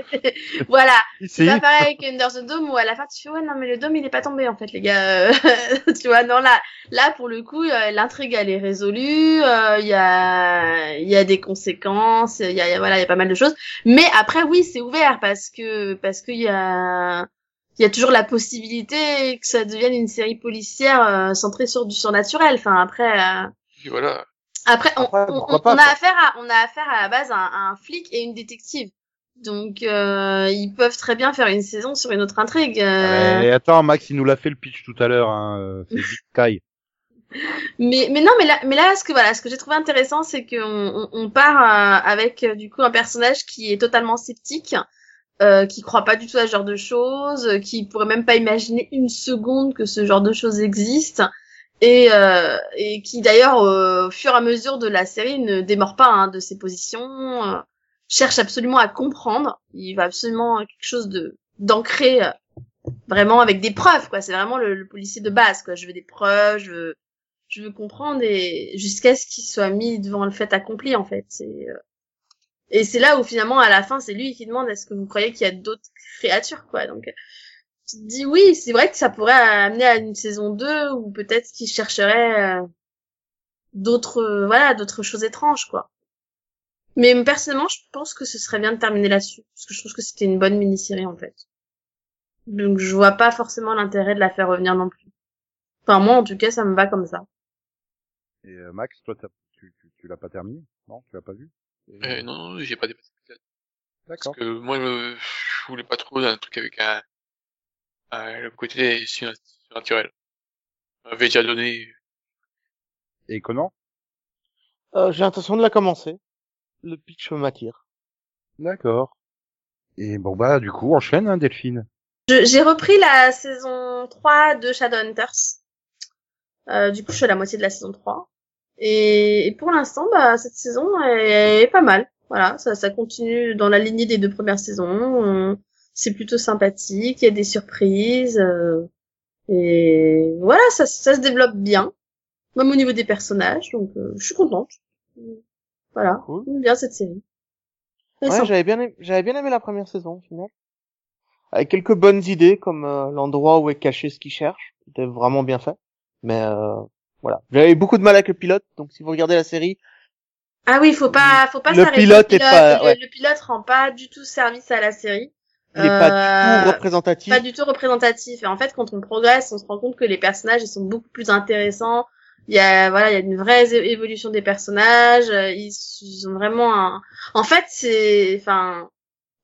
voilà, ici. C'est pas pareil que Under the Dome où à la fin tu fais ouais non mais le dôme il est pas tombé en fait les gars. Tu vois non là là pour le coup euh, l'intrigue elle est résolue, euh, il y a il y a des conséquences, il y a il y a- voilà il y a pas mal de choses. Mais après oui c'est ouvert parce que parce qu'il y a il y a toujours la possibilité que ça devienne une série policière euh, centrée sur du surnaturel. Enfin après euh, voilà. Après, on, Après, on- on- pas, on a affaire à, on a affaire à la base à un, à un flic et une détective. Donc, euh, ils peuvent très bien faire une saison sur une autre intrigue. euh. Mais attends, Max, il nous l'a fait le pitch tout à l'heure. Hein. euh, C'est Sky. Mais, mais non, mais là, mais là, ce que voilà, ce que j'ai trouvé intéressant, c'est qu'on on, on part euh, avec euh, du coup un personnage qui est totalement sceptique, euh, qui croit pas du tout à ce genre de choses, qui pourrait même pas imaginer une seconde que ce genre de choses existe, et, euh, et qui d'ailleurs, euh, au fur et à mesure de la série, ne démord pas hein, de ses positions, euh, cherche absolument à comprendre. Il va absolument quelque chose de d'ancré. euh, Vraiment avec des preuves, quoi. C'est vraiment le, le policier de base, quoi. Je veux des preuves, je veux, je veux comprendre et jusqu'à ce qu'il soit mis devant le fait accompli en fait c'est euh, et c'est là où finalement à la fin c'est lui qui demande est-ce que vous croyez qu'il y a d'autres créatures quoi donc tu te dis oui c'est vrai que ça pourrait amener à une saison 2 ou peut-être qu'il chercherait euh, d'autres euh, voilà d'autres choses étranges quoi. Mais personnellement je pense que ce serait bien de terminer là-dessus parce que je trouve que c'était une bonne mini-série en fait. Donc je vois pas forcément l'intérêt de la faire revenir non plus. Enfin moi en tout cas ça me va comme ça. Et euh, Max, toi, tu, tu, tu l'as pas terminé? Non, tu l'as pas vu? Euh, non, non, j'ai pas dépassé. D'accord. Parce que moi, je voulais pas trop un truc avec un, le côté sur- surnaturel. On m'avait déjà donné, Et Conan Euh, J'ai l'intention de la commencer. Le pitch m'attire. D'accord. Et bon bah du coup, enchaîne, hein, Delphine. Je- J'ai repris la saison 3 de Shadowhunters. Euh, du coup, je suis à la moitié de la saison 3. Et, et pour l'instant, bah, cette saison est, est pas mal. Voilà, ça, ça continue dans la lignée des deux premières saisons. Euh, C'est plutôt sympathique, il y a des surprises. euh, et voilà, ça, ça se développe bien. Même au niveau des personnages, donc euh, je suis contente. Voilà, Cool. j'aime bien cette série. Ouais, j'avais bien, aimé, j'avais bien aimé la première saison, au final. Avec quelques bonnes idées, comme euh, l'endroit où est caché ce qu'il cherche. C'était vraiment bien fait. Mais euh, voilà. J'avais beaucoup de mal avec le pilote, donc si vous regardez la série, Ah oui, faut pas, faut pas Le s'arrêter. pilote Le est pas- le pilote rend pas du tout service à la série. Il pas du Euh, tout représentatif. pas du tout représentatif. Et en fait, quand on progresse, on se rend compte que les personnages, ils sont beaucoup plus intéressants. Il y a, voilà, il y a une vraie évolution des personnages. euh, Ils, ils ont vraiment un... En fait, c'est, enfin,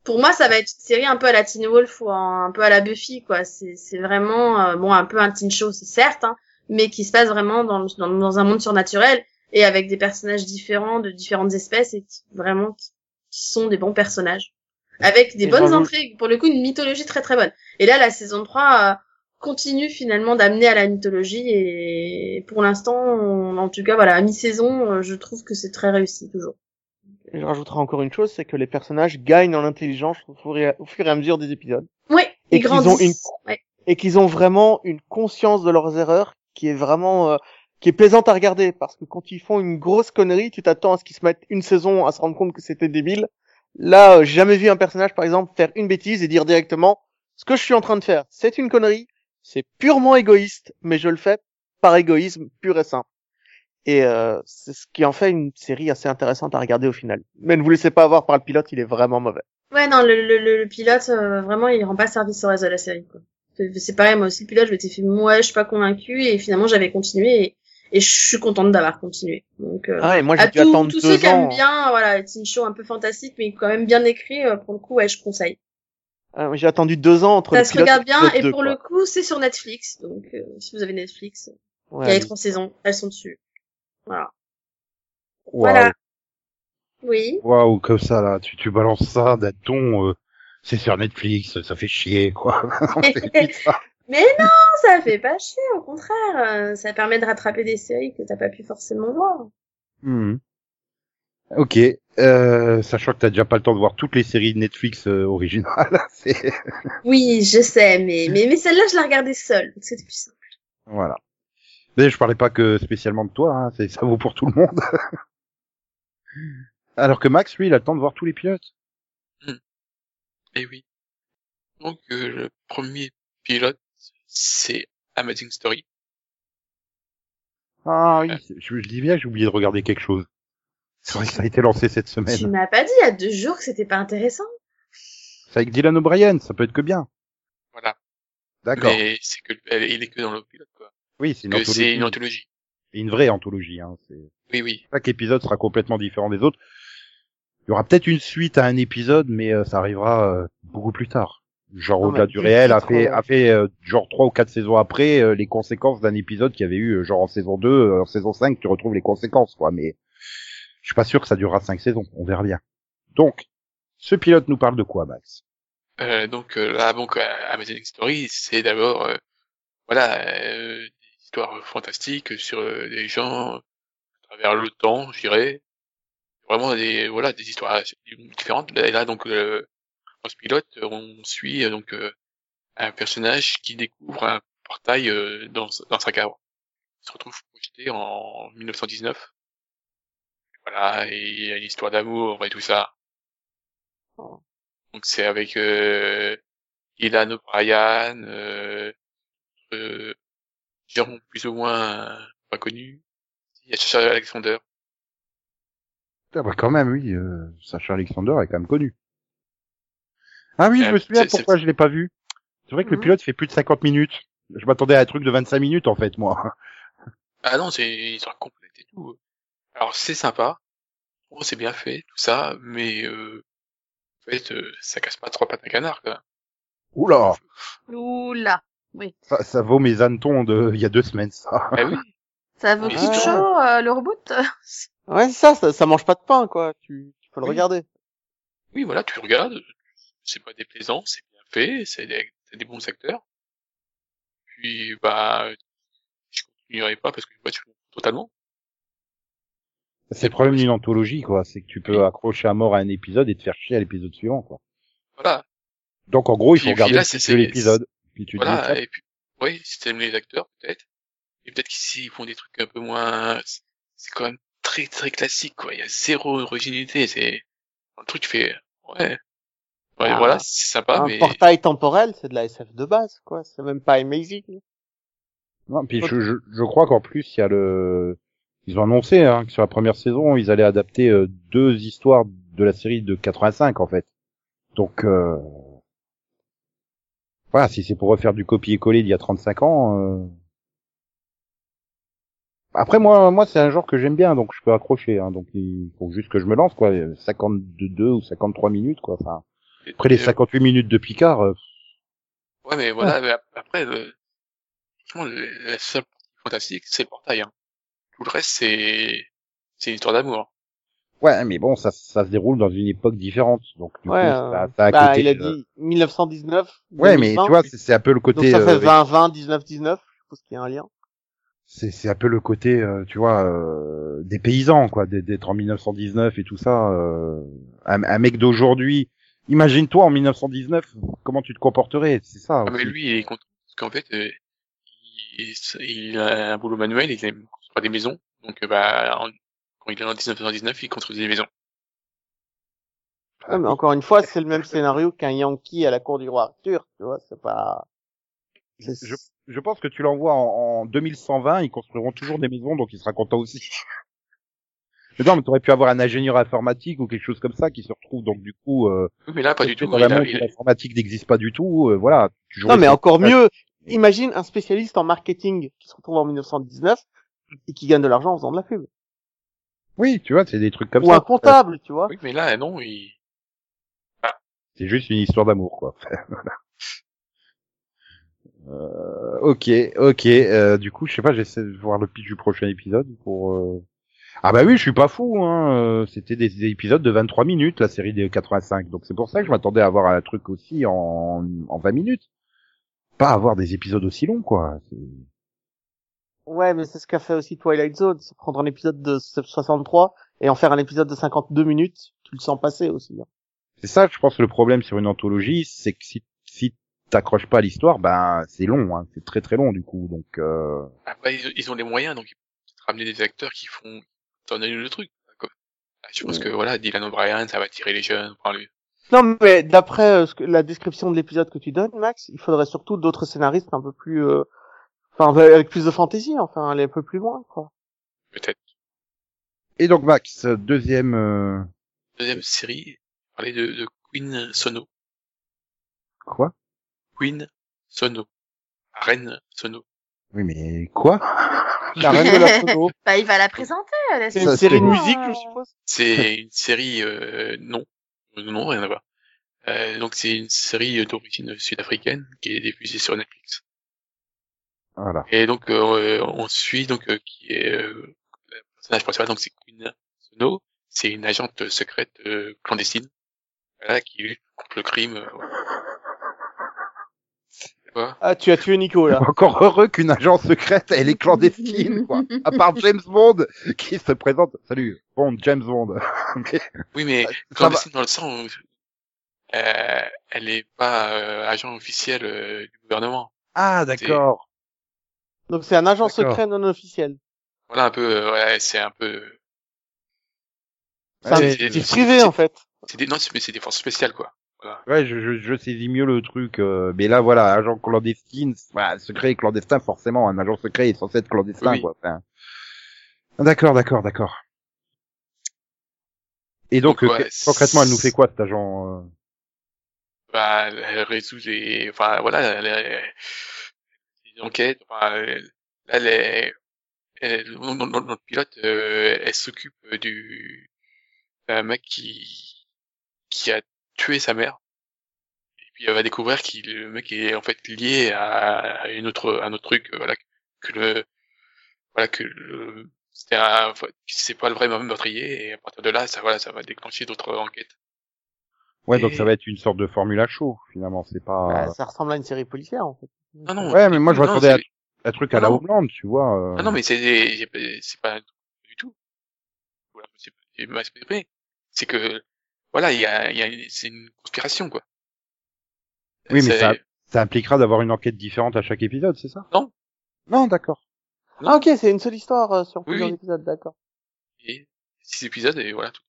pour moi, ça va être une série un peu à la Teen Wolf ou un, peu à la Buffy, quoi. C'est, c'est vraiment, euh, bon, un peu un teen show, c'est certes, hein, mais qui se passe vraiment dans, dans, dans un monde surnaturel et avec des personnages différents de différentes espèces et qui, vraiment qui, qui sont des bons personnages avec des Et bonnes intrigues pour le coup une mythologie très très bonne et là la saison 3 euh, continue finalement d'amener à la mythologie et pour l'instant en tout cas voilà à mi-saison euh, je trouve que c'est très réussi toujours Et je rajouterai encore une chose, c'est que les personnages gagnent en intelligence au fur et à, au fur et à mesure des épisodes. oui Et ils qu'ils ont grandissent une- ouais. Et qu'ils ont vraiment une conscience de leurs erreurs qui est vraiment, euh, qui est plaisante à regarder. Parce que quand ils font une grosse connerie, tu t'attends à ce qu'ils se mettent une saison à se rendre compte que c'était débile. Là, j'ai jamais vu un personnage, par exemple, faire une bêtise et dire directement, ce que je suis en train de faire, c'est une connerie, C'est purement égoïste, mais je le fais par égoïsme pur et simple. Et euh, c'est ce qui en fait une série assez intéressante à regarder au final. Mais ne vous laissez pas avoir par le pilote, il est vraiment mauvais. Ouais, non, le, le, le, pilote, euh, vraiment, il rend pas service au reste de la série, c'est pareil, moi aussi, le pilote, je m'étais fait, ouais, je suis pas convaincu, et finalement, j'avais continué, et, et je suis contente d'avoir continué. Donc, euh, Ah, et moi j'ai à dû tous, attendre tous deux ceux qui aiment ans. bien, voilà, c'est une show un peu fantastique, mais quand même bien écrit, euh, pour le coup, ouais, je conseille. Ah, j'ai attendu deux ans entre Ça le se regarde bien, et deux, pour quoi. le coup, c'est sur Netflix, donc, euh, si vous avez Netflix, Ouais, il y a les trois saisons, elles sont dessus. Voilà. Waouh. Voilà. Oui. Waouh, comme ça, là, tu, tu balances ça d'un ton, euh, c'est sur Netflix, ça fait chier, quoi. Mais non, ça fait pas chier, au contraire. euh, Ça permet de rattraper des séries que t'as pas pu forcément voir. Mhm. Ok, euh, sachant que t'as déjà pas le temps de voir toutes les séries de Netflix euh, originales, c'est... Oui, je sais, mais, mais, mais celle-là, je la regardais seule, donc c'était plus simple. Voilà. Mais je parlais pas que spécialement de toi, hein, c'est, ça vaut pour tout le monde. Alors que Max, lui, il a le temps de voir tous les pilotes. Et oui. Donc euh, le premier pilote, c'est Amazing Story. Ah oui, c'est- je, je dis bien que j'ai oublié de regarder quelque chose. C'est vrai que ça a été lancé cette Tu semaine. m'as pas dit il y a deux jours que c'était pas intéressant. C'est avec Dylan O'Brien, ça peut être que bien. Voilà. D'accord. Mais c'est que elle- il est que dans le pilote quoi. Oui, c'est une Que anthologie. c'est une anthologie. Et une vraie anthologie. Hein. Oui oui. Chaque épisode sera complètement différent des autres. Il y aura peut-être une suite à un épisode, mais euh, ça arrivera euh, beaucoup plus tard. Genre Non, au-delà du réel, a fait, a fait euh, genre trois ou quatre saisons après euh, les conséquences d'un épisode qui avait eu euh, genre en saison 2, euh, en saison 5, tu retrouves les conséquences, quoi. Mais je suis pas sûr que ça durera cinq saisons. On verra bien. Donc, ce pilote nous parle de quoi, Max? Euh, donc euh, là donc euh, Amazing Story, c'est d'abord euh, voilà euh, des histoires fantastiques sur euh, des gens à travers le temps, je dirais. Vraiment des voilà des histoires différentes. Là donc euh, ce pilote, on suit euh, donc euh, un personnage qui découvre un portail euh, dans dans sa cave. Il se retrouve projeté en 1919. Voilà, et il y a une histoire d'amour et tout ça. Donc c'est avec euh, Ilan O'Brien, euh, euh, gens plus ou moins pas connus. Il y a Sacha Alexander. Ah bah quand même, oui. Euh, Sacha Alexander est quand même connu. Ah oui, je Euh, me souviens pourquoi je l'ai pas vu. C'est vrai que le Mhm. pilote fait plus de 50 minutes. Je m'attendais à un truc de 25 minutes en fait, moi. Ah non, c'est une histoire complète et tout. Alors c'est sympa, oh, c'est bien fait, tout ça, mais euh, en fait, euh, ça casse pas trois pattes à un canard, quoi. Oula, Oula. Oui. ça, ça vaut mes hannetons de il y a deux semaines, ça. Ah oui, Ça vaut c'est chaud, euh, le reboot. Ouais, c'est ça, ça, ça mange pas de pain, quoi. Tu, tu peux le Oui. regarder. oui, voilà, tu regardes, c'est pas déplaisant, c'est bien fait, c'est des, des bons acteurs. Puis, bah, je continuerai pas parce que bah, tu totalement. C'est le problème d'une anthologie, quoi. C'est que tu peux accrocher à mort à un épisode et te faire chier à l'épisode suivant, quoi. Voilà, Donc en gros, il faut Puis- regarder de l'épisode. Puis tu voilà, et puis, oui, si t'aimes les acteurs, peut-être. Et peut-être qu'ici, ils font des trucs un peu moins, c'est quand même très, très classique, quoi. Il y a zéro originalité, c'est, le truc, tu fais, ouais. Ouais, Ah, voilà, c'est sympa, un mais, portail temporel, c'est de la SF de base, quoi. C'est même pas amazing. Non, puis je, je, je crois qu'en plus, il y a le... Ils ont annoncé hein, que sur la première saison, ils allaient adapter euh, deux histoires de la série de 85, en fait. Donc, euh... voilà, si c'est pour refaire du copier-coller d'il y a 35 ans... euh, Après, moi, moi c'est un genre que j'aime bien, donc je peux accrocher. Hein, donc, il faut juste que je me lance, quoi. 52 ou 53 minutes, quoi. Enfin, après les euh, 58 minutes de Picard... euh, ouais, mais voilà, mais ap- après, le- franchement, le- la seule partie fantastique, c'est le portail, hein. Tout le reste, c'est, c'est une histoire d'amour. Ouais, mais bon, ça, ça se déroule dans une époque différente, donc du Ouais, coup, euh, ça, ça a bah, côté, il a euh, dit 1919. Ouais, mais 2020. tu vois, c'est un peu le Donc côté, ça fait euh, 20, 20, 19, 19. Je suppose qu'il y a un lien. c'est c'est un peu le côté, euh, tu vois, euh, des paysans, quoi, d'être d'être en 1919 et tout ça. euh, un, un mec d'aujourd'hui, imagine-toi en 1919, comment tu te comporterais, c'est ça. Ah, mais lui, il est content, parce qu'en fait, euh, il, il a un boulot manuel, il aime construire des maisons. Donc, euh, bah, en- quand il est en 1919, il construit des maisons. Ouais, mais encore une fois, c'est le même scénario qu'un Yankee à la cour du roi Arthur, tu vois, c'est pas... Je, je pense que tu l'envoies en, en 2120, ils construiront toujours des maisons, donc il sera content aussi. Mais non, mais t'aurais pu avoir un ingénieur informatique ou quelque chose comme ça qui se retrouve donc du coup euh, Oui, mais là, pas du tout. dans l'informatique n'existe pas du tout. euh, voilà. Non, mais encore mieux, imagine un spécialiste en marketing qui se retrouve en 1919 et qui gagne de l'argent en faisant de la pub. Oui, tu vois, c'est des trucs comme Ou ça. un comptable, tu vois. Oui, mais là, non, il... C'est juste une histoire d'amour, quoi. Voilà. Euh, ok, ok. euh, du coup, je sais pas, j'essaie de voir le pitch du prochain épisode pour. euh, Ah bah oui, je suis pas fou. Hein. euh, C'était des, des épisodes de 23 minutes, la série des 85. Donc c'est pour ça que je m'attendais à avoir un truc aussi en, en 20 minutes. Pas avoir des épisodes aussi longs, quoi. Ouais, mais c'est ce qu'a fait aussi Twilight Zone, c'est prendre un épisode de 63 et en faire un épisode de 52 minutes, tu le sens passer aussi. hein. C'est ça, je pense, le problème sur une anthologie, c'est que si, si t'accroches pas à l'histoire, ben c'est long, hein. c'est très très long du coup. Donc euh... Après, ils, ils ont les moyens, donc ils ramener des acteurs qui font donner le truc. Ah, Je pense que voilà, Dylan O'Brien, ça va tirer les jeunes. Lui. Non, mais d'après euh, la description de l'épisode que tu donnes, Max, il faudrait surtout d'autres scénaristes un peu plus, euh, enfin, avec plus de fantaisie, enfin, aller un peu plus loin, quoi. Peut-être. et donc Max, deuxième. euh, Deuxième série, parler de, de Queen Sono. Quoi? Queen Sono. Reine Sono. Oui, mais quoi? La reine de la photo. Bah, il va la présenter. C'est est une série de c'est- musique, je suppose. C'est une série, euh, non. Non, rien à voir. Euh, donc c'est une série d'origine sud-africaine qui est diffusée sur Netflix. Voilà. Et donc euh, on suit donc euh, qui est euh, le personnage principal donc c'est Queen Sono, c'est une agente secrète euh, clandestine voilà, qui lutte contre le crime. Quoi Ah, tu as tué Nico, là. Encore heureux qu'une agence secrète, elle est clandestine, quoi. À part James Bond, qui se présente. Salut, Bond, James Bond. Oui mais clandestine dans le sens où euh, elle est pas euh, agent officiel euh, du gouvernement. Ah, d'accord. Donc c'est un agent secret non officiel. Voilà un peu, euh, ouais, c'est un peu, C'est privé, en fait. c'est des, non, mais c'est des forces spéciales quoi. Voilà. Ouais, je, je, je saisis mieux le truc. euh, mais là, voilà, agent clandestine, voilà, secret et clandestin, forcément, un agent secret est censé être clandestin, Oui. quoi. Enfin... D'accord, d'accord, d'accord. Et donc, Donc, euh, ouais, concrètement, elle nous fait quoi, cet agent euh bah, elle résout les, enfin voilà, elle, elle- les enquêtes, enfin, elle, elle est, elle, le pilote, euh, elle s'occupe du, d'un mec qui, qui a tué sa mère. Et puis elle va découvrir que le mec est en fait lié à, à une autre, un autre truc, euh, voilà, que le, voilà, que le, c'était un, enfin, c'est pas le vrai meurtrier, et à partir de là, ça, voilà, ça va déclencher d'autres enquêtes. Ouais, donc ça va être une sorte de formule à chaud, finalement. C'est pas Bah, ça ressemble à une série policière, en fait. Non, non. Ouais, mais moi, je m'attendais à- un truc à la Non. Homeland, tu vois. euh. Ah non, mais c'est c'est pas du tout. Voilà, c'est. C'est que voilà, il y a, il y a c'est une conspiration quoi. Oui, mais ça, ça impliquera d'avoir une enquête différente à chaque épisode, c'est ça? Non. Non, d'accord. Ah, ok, c'est une seule histoire euh, sur plusieurs oui. épisodes, d'accord. et six épisodes et voilà tout.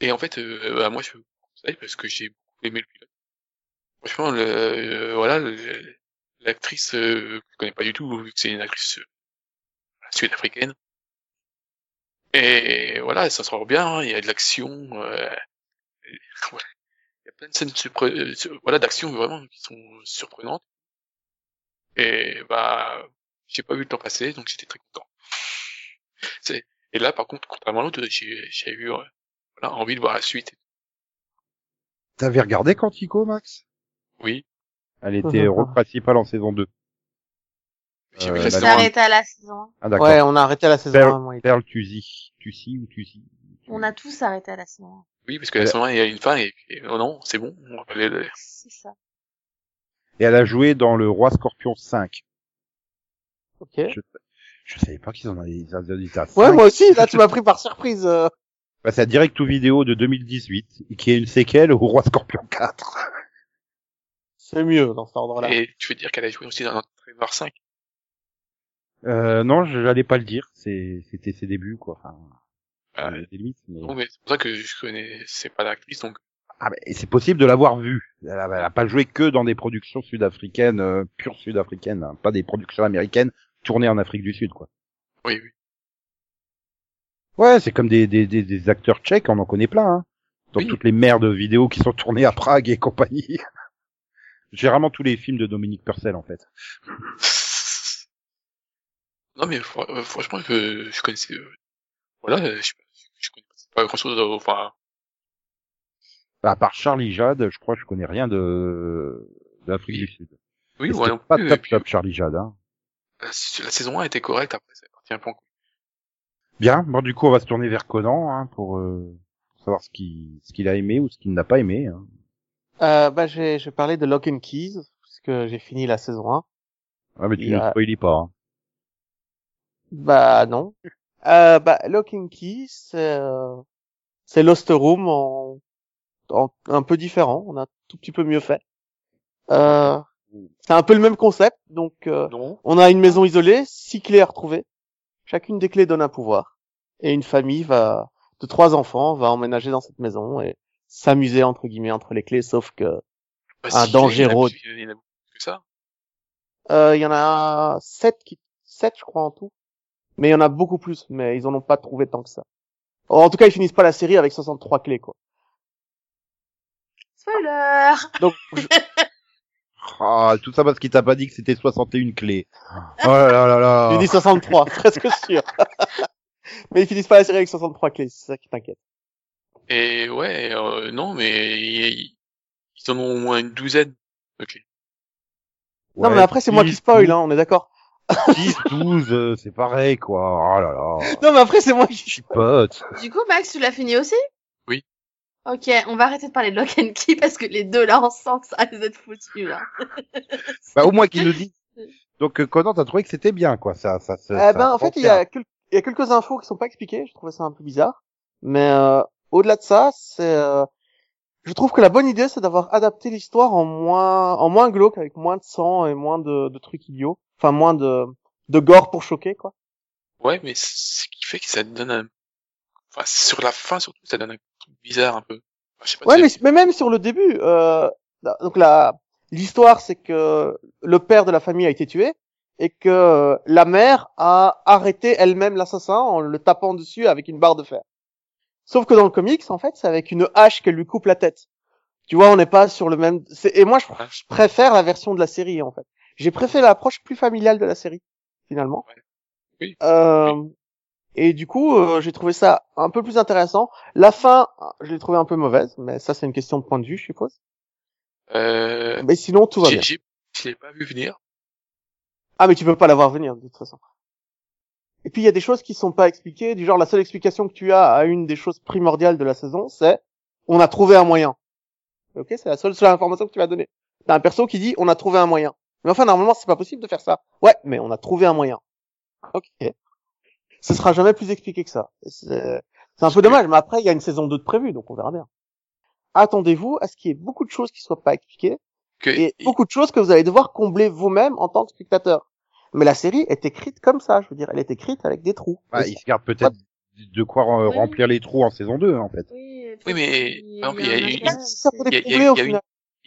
Et en fait, euh, bah, moi je vous conseille parce que j'ai beaucoup aimé le pilote. Franchement, le, euh, voilà, l'actrice euh, que je connais pas du tout vu que c'est une actrice euh, sud-africaine. Et voilà, ça sort bien, hein, il y a de l'action, euh, il y a plein de scènes surpre- euh, sur- voilà d'action vraiment qui sont surprenantes. Et bah, j'ai pas vu le temps passer, donc j'étais très content. C'est et là, par contre, contrairement à l'autre, j'ai j'ai eu euh, voilà, envie de voir la suite. T'avais regardé Quantico, Max? Oui, Elle était rôle principal en saison 2. J'ai Euh, vu Ça un. s'arrête à la saison. Ah, d'accord. Ouais, on a arrêté à la saison Perle, 1, moi. et- Perle Tusi. Tusi ou Tusi On a tous arrêté à la saison. Oui, parce que la saison 1, il y a une fin et oh non, c'est bon, on va pas aller le- C'est ça. Et elle a joué dans Le Roi Scorpion 5. Ok. Je, je savais pas qu'ils en avaient, ils en avaient été à Ouais, 5. moi aussi, là, tu m'as pris par surprise. euh. Bah, c'est un direct to vidéo de 2018, qui est une séquelle au Roi Scorpion 4. C'est mieux dans cet ordre-là. Et tu veux dire qu'elle a joué aussi dans Trevor 5 Euh, non, je j'allais pas le dire, c'est, c'était ses débuts, quoi. Enfin, Ah, des limites, mais... Non, mais c'est pour ça que je connaissais pas l'actrice, donc Ah, mais c'est possible de l'avoir vu. Elle a, elle a pas joué que dans des productions sud-africaines, euh, pures sud-africaines, hein, pas des productions américaines tournées en Afrique du Sud, quoi. Oui, oui. Ouais, c'est comme des, des, des, des acteurs tchèques, on en connaît plein, hein. Dans Oui. toutes les merdes de vidéos qui sont tournées à Prague et compagnie. Généralement tous les films de Dominique Purcell, en fait. Non, mais euh, franchement, je, je connaissais, euh, voilà, euh, je, je connais pas grand chose, enfin, Bah, à part Charlie Jade, je crois que je connais rien de d'Afrique du Sud. oui, c'était non pas plus, top puis, top Charlie Jade, hein. la, la saison 1 était correcte, après, ça parti un peu en. Bien, bon du coup on va se tourner vers Conan hein, pour euh, savoir ce qu'il ce qu'il a aimé ou ce qu'il n'a pas aimé. Hein. Euh, bah, j'ai, j'ai parlé de Lock and Keys, puisque j'ai fini la saison 1. Ah mais tu ne a- spoilis pas. Hein. Bah, non. Euh, bah, Lock and Keys, c'est, euh, Lost Room en, en- un peu différent. On a un tout petit peu mieux fait. Euh, c'est un peu le même concept. Donc, euh, on a une maison isolée, six clés à retrouver. Chacune des clés donne un pouvoir. Et une famille va, de trois enfants, va emménager dans cette maison et s'amuser, entre guillemets, entre les clés, sauf que, Bah, Un danger ça. euh, il y en a sept qui, sept, je crois, en tout. Mais il y en a beaucoup plus, mais ils en ont pas trouvé tant que ça. En tout cas, ils finissent pas la série avec 63 clés, quoi. Spoiler Donc, je- Ah, tout ça parce qu'il t'a pas dit que c'était 61 clés. Oh là là là dit 63, presque sûr. mais ils finissent pas la série avec 63 clés, c'est ça qui t'inquiète. Et ouais, euh, non, mais ils, en ont au moins une douzaine. Ok. non, Ouais, mais après, c'est moi qui 10, spoil, hein, on est d'accord. 10, 12, euh, c'est pareil quoi. Oh là là. Non, mais après, c'est moi qui Chipote. Du coup, Max, tu l'as fini aussi? Oui. Ok, on va arrêter de parler de Lock and Key parce que les deux là ensemble, ça risque d'être foutu là. Bah au moins qu'il nous dit. Donc euh, Conan t'as trouvé que c'était bien quoi. Ça ça. ça Eh ça ben, en fait, il y a, quel- il y a quelques infos qui sont pas expliquées. Je trouvais ça un peu bizarre. Mais euh, au-delà de ça, c'est, euh, je trouve que la bonne idée, c'est d'avoir adapté l'histoire en moins, en moins glauque, avec moins de sang et moins de, de trucs idiots. Enfin, moins de, de gore pour choquer, quoi. Ouais, mais c'est ce qui fait que ça donne un... Enfin, sur la fin, surtout, ça donne un truc bizarre un peu. Enfin, je sais pas Ouais, mais, si- mais même sur le début, euh, donc la, l'histoire, c'est que le père de la famille a été tué et que la mère a arrêté elle-même l'assassin en le tapant dessus avec une barre de fer. Sauf que dans le comics, en fait, c'est avec une hache qu'elle lui coupe la tête. Tu vois, on n'est pas sur le même. Et moi, je préfère la version de la série, en fait. J'ai préféré l'approche plus familiale de la série, finalement. Ouais. Oui. Euh, Et du coup, euh, j'ai trouvé ça un peu plus intéressant. La fin, je l'ai trouvé un peu mauvaise, mais ça, c'est une question de point de vue, je suppose. Euh, Mais sinon, tout va bien. j'ai, je l'ai pas vu venir. Ah, mais tu peux pas la voir venir, de toute façon. Et puis, il y a des choses qui sont pas expliquées, du genre, la seule explication que tu as à une des choses primordiales de la saison, c'est, on a trouvé un moyen. Ok, c'est la seule, seule information que tu vas donner. T'as un perso qui dit, on a trouvé un moyen. Mais enfin, normalement, c'est pas possible de faire ça. Ouais, mais on a trouvé un moyen. Ok. Ce sera jamais plus expliqué que ça. C'est c'est un peu dommage, mais après, il y a une saison 2 de prévue, donc on verra bien. Attendez-vous à ce qu'il y ait beaucoup de choses qui soient pas expliquées Que, et beaucoup de choses que vous allez devoir combler vous-même en tant que spectateur. Mais la série est écrite comme ça, je veux dire, elle est écrite avec des trous. Bah, il se garde peut-être de quoi Oui. remplir les trous en saison 2 en fait. Oui, Oui, mais, par exemple, il y a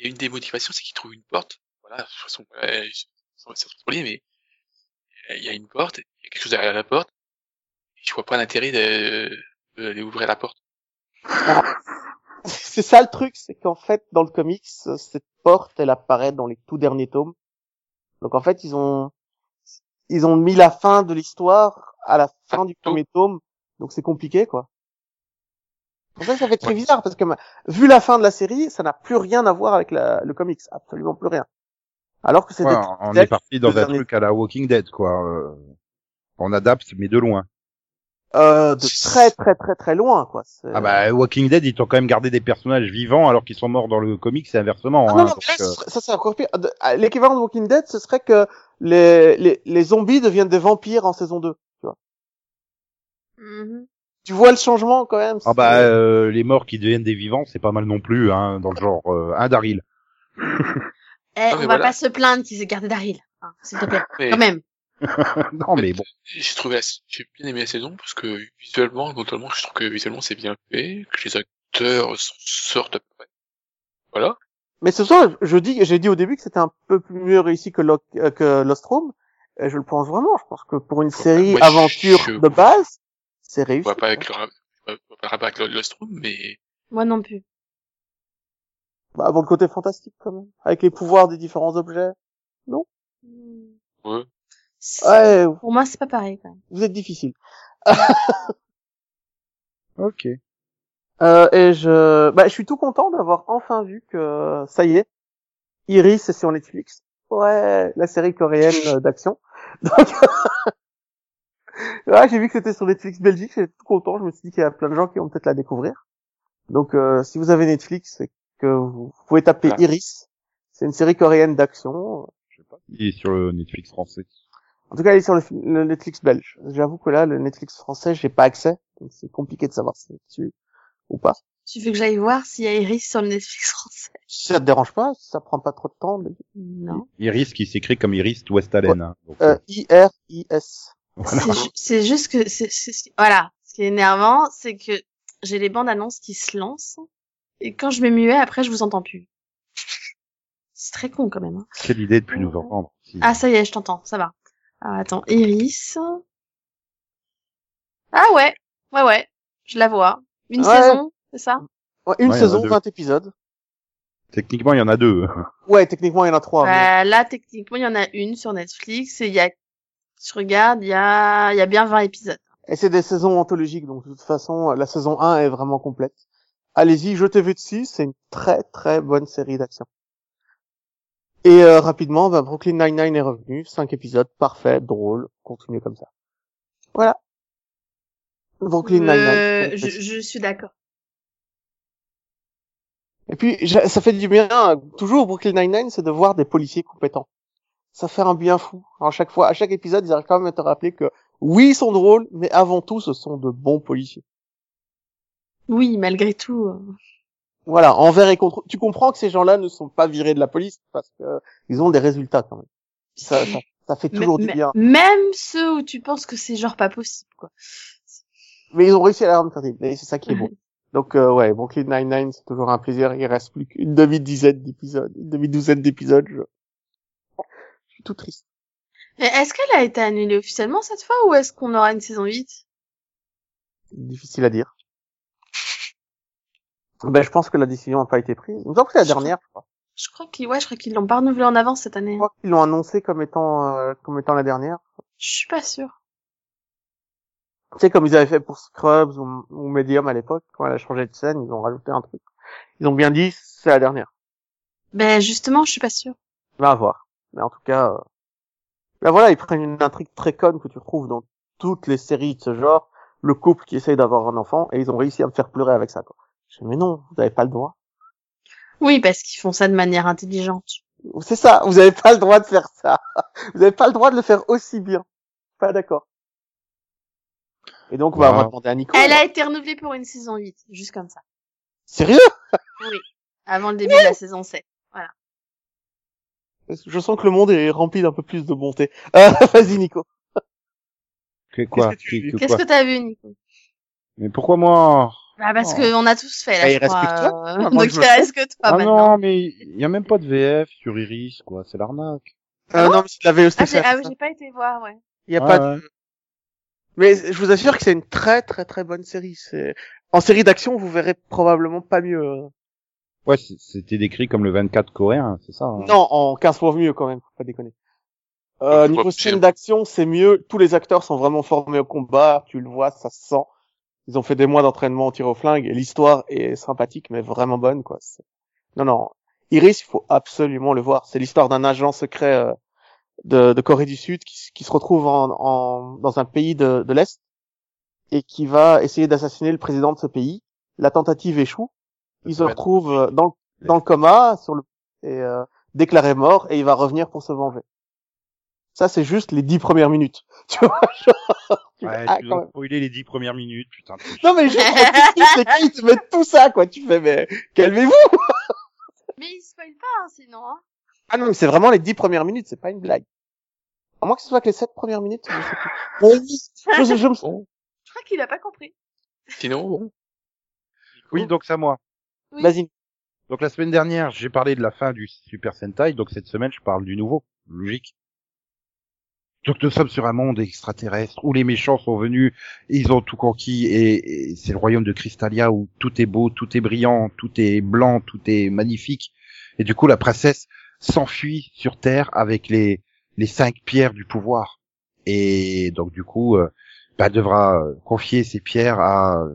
une- motivations, c'est qu'ils trouvent une porte. Voilà, de toute façon, euh, c'est trop lié, mais il y a une porte, il y a quelque chose derrière la porte. Et je vois pas l'intérêt de, d'ouvrir la porte. C'est ça le truc, c'est qu'en fait, dans le comics, cette porte, elle apparaît dans les tout derniers tomes. Donc en fait, ils ont, ils ont mis la fin de l'histoire à la fin du premier tome. Donc c'est compliqué, quoi. Pour ça, ça fait très Ouais. bizarre, parce que vu la fin de la série, ça n'a plus rien à voir avec la- le comics. Absolument plus rien. Alors que c'était Ouais, on est parti dans un truc à la Walking Dead quoi. euh, on adapte mais de loin. euh, de très très très très loin, quoi. C'est- Ah bah Walking Dead ils t'ont quand même gardé des personnages vivants alors qu'ils sont morts dans le comics et inversement. Ah hein, non, non, donc, mais là, euh, ça c'est encore pire. À- L'équivalent de Walking Dead, ce serait que les, les, les zombies deviennent des vampires en saison 2. Tu vois, Mhm. tu vois le changement quand même. Ah c'est- bah euh, les morts qui deviennent des vivants c'est pas mal non plus hein, dans le genre euh, un Daryl. Eh, Ah, on va voilà. pas se plaindre qu'ils aient gardé Daryl. Hein, S'il te plaît. Mais Quand même. non mais bon. j'ai trouvé, j'ai bien aimé la saison parce que visuellement, notamment, je trouve que visuellement c'est bien fait, que les acteurs sortent à peu près. Voilà. Mais ce soir, je dis, j'ai dit au début que c'était un peu plus mieux réussi que, Lo- euh, que Lost Room. Et je le pense vraiment. Je pense que pour une série moi, aventure je- de base, c'est On réussi. va pas avec le, on va pas le rapport avec le Lost Room, mais Moi non plus. Bah, avant le côté fantastique quand même, avec les pouvoirs des différents objets. ouais. C'est- Ouais, Pour moi, c'est pas pareil quand même. vous êtes difficile. Ok. Euh, et je, bah, je suis tout content d'avoir enfin vu que ça y est, Iris est sur Netflix. Ouais, la série coréenne euh, d'action. Donc, ouais, j'ai vu que c'était sur Netflix Belgique. J'étais tout content. Je me suis dit qu'il y a plein de gens qui vont peut-être la découvrir. Donc, euh, si vous avez Netflix et que vous pouvez taper. Iris, c'est une série coréenne d'action. Il est sur le Netflix français. En tout cas, elle est sur le, le Netflix belge. J'avoue que là, le Netflix français, j'ai pas accès. Donc, c'est compliqué de savoir si c'est dessus ou pas. Tu veux que j'aille voir s'il y a Iris sur le Netflix français? Ça te dérange pas, ça prend pas trop de temps. mais- Non. Iris qui s'écrit comme Iris West Allen. hein. Donc, Euh, I-R-I-S. voilà. C'est ju- C'est juste que c'est- voilà. Ce qui est énervant, c'est que j'ai les bandes annonces qui se lancent et quand je mets muet, après je vous entends plus. C'est très con quand même. hein. Quelle idée de plus nous entendre. Si. Ah ça y est, je t'entends, ça va. Alors, attends, Iris. Ah ouais, ouais ouais, je la vois. Une Ouais. saison, c'est ça? Ouais, une Ouais, saison, deux. 20 épisodes. Techniquement, il y en a deux. Ouais, techniquement, il y en a trois. mais- Bah, Là, techniquement, il y en a une sur Netflix et il y a, je regarde, il y a, il y a bien 20 épisodes. Et c'est des saisons anthologiques, donc de toute façon, la saison 1 est vraiment complète. Allez-y, jetez-vous dessus, c'est une très très bonne série d'action. Et euh, rapidement, bah, Brooklyn Nine-Nine est revenu, 5 épisodes, parfait, drôle, continuez comme ça. Voilà. Brooklyn Euh, Nine-Nine. je, je suis d'accord. Et puis, ça fait du bien, euh, toujours Brooklyn Nine-Nine, c'est de voir des policiers compétents. Ça fait un bien fou. À chaque fois, à chaque épisode, ils arrivent quand même à te rappeler que, oui, ils sont drôles, mais avant tout, ce sont de bons policiers. Oui, malgré tout. euh, Voilà, envers et contre. Tu comprends que ces gens-là ne sont pas virés de la police parce que ils ont des résultats quand même. Ça, ça, ça fait toujours du bien. Même ceux où tu penses que c'est genre pas possible, quoi. Mais ils ont réussi à la rendre terrible. Et c'est ça qui est bon. Donc euh, ouais, Brooklyn Nine-Nine, c'est toujours un plaisir. Il reste plus qu'une demi-dizaine d'épisodes, une demi-douzaine d'épisodes. Je... je suis tout triste. Mais Est-ce qu'elle a été annulée officiellement cette fois ou est-ce qu'on aura une saison 8 Difficile à dire. Ben, je pense que la décision n'a pas été prise. Semble que c'est la dernière, je crois. Je crois qu'ils, ouais, je crois qu'ils l'ont pas renouvelé en avance cette année. Je crois qu'ils l'ont annoncé comme étant, euh, comme étant la dernière. Je suis pas sûre. Tu sais, comme ils avaient fait pour Scrubs ou, ou Medium à l'époque, quand elle a changé de scène, ils ont rajouté un truc. Ils ont bien dit, c'est la dernière. Ben justement, je suis pas sûre. On va voir. Mais en tout cas, euh... là voilà, ils prennent une intrigue très conne que tu retrouves dans toutes les séries de ce genre, le couple qui essaye d'avoir un enfant, et ils ont réussi à me faire pleurer avec ça, quoi. Je dis, mais non, vous n'avez pas le droit. Oui, parce qu'ils font ça de manière intelligente. C'est ça, vous n'avez pas le droit de faire ça. Vous n'avez pas le droit de le faire aussi bien. Pas d'accord. Et donc, bah, on va Wow. demander à Nico. Elle a été renouvelée pour une saison 8, juste comme ça. Sérieux? Avant le début de la saison 7. Je sens que le monde est rempli d'un peu plus de bonté. Euh, vas-y, Nico. Que quoi? Qu'est-ce que tu Que- dis que t'as vu, Nico? Mais pourquoi moi? Bah parce Oh. que on a tous fait là, Bah, je il reste crois. que toi. euh, Moi, Donc il reste que toi Ah maintenant. non, mais il y a même pas de VF sur Iris, quoi. C'est l'arnaque. Euh, non, mais c'est de la VOST. Ah, j'ai, ah oui, j'ai pas été voir, ouais. Il y a pas ouais. de... Mais je vous assure que c'est une très très très bonne série. C'est en série d'action, vous verrez probablement pas mieux. euh. Ouais, c'était décrit comme le 24 coréen, c'est ça hein Non, en 15 fois mieux quand même, faut pas déconner. Euh, Je niveau scène c'est- d'action, c'est mieux. Tous les acteurs sont vraiment formés au combat. Tu le vois, ça se sent. Ils ont fait des mois d'entraînement au tir au flingue et l'histoire est sympathique, mais vraiment bonne, quoi. Non, non. Iris, il faut absolument le voir. C'est l'histoire d'un agent secret euh, de, de Corée du Sud qui, qui se retrouve en, en- dans un pays de, de l'Est et qui va essayer d'assassiner le président de ce pays. La tentative échoue. Il se Ouais. retrouve euh, dans, le- dans le coma sur le, et euh, déclaré mort et il va revenir pour se venger. Ça, c'est juste les dix premières minutes. Tu vois, genre, tu Ouais, ah, tu même. spoilé les 10 premières minutes, putain. Non, mais juste, c'est qui ils te mettent tout ça, quoi. Tu fais, mais calmez-vous. Mais il spoil pas, hein, sinon. Hein. Ah non, mais c'est vraiment les dix premières minutes, c'est pas une blague. À moins que ce soit que les sept premières minutes, je sais plus. Je, je, je me sens. Je crois qu'il a pas compris. Sinon, bon. Oui, donc c'est à moi. Oui. Vas-y. Donc la semaine dernière, j'ai parlé de la fin du Super Sentai, donc cette semaine, je parle du nouveau. Logique. Donc nous sommes sur un monde extraterrestre où les méchants sont venus, ils ont tout conquis et, c'est le royaume de Crystalia où tout est beau, tout est brillant, tout est blanc, tout est magnifique. Et du coup, la princesse s'enfuit sur Terre avec les cinq pierres du pouvoir. Et donc du coup, euh, bah, devra euh, confier ces pierres à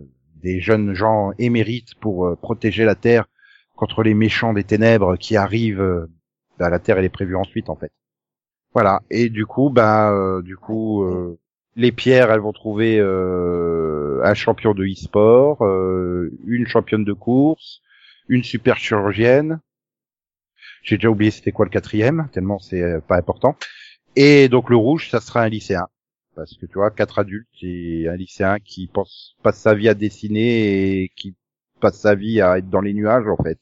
des jeunes gens émérites pour euh, protéger la Terre contre les méchants des ténèbres qui arrivent. bah, la Terre, elle est prévue ensuite, en fait. Voilà. Et du coup, bah, euh, du coup, euh, les pierres, elles vont trouver euh, un champion de e-sport, euh, une championne de course, une super chirurgienne. J'ai déjà oublié c'était quoi le quatrième, tellement c'est euh, pas important. Et donc le rouge, ça sera un lycéen. Parce que tu vois, quatre adultes et un lycéen qui passe sa vie à dessiner et qui passe sa vie à être dans les nuages, en fait.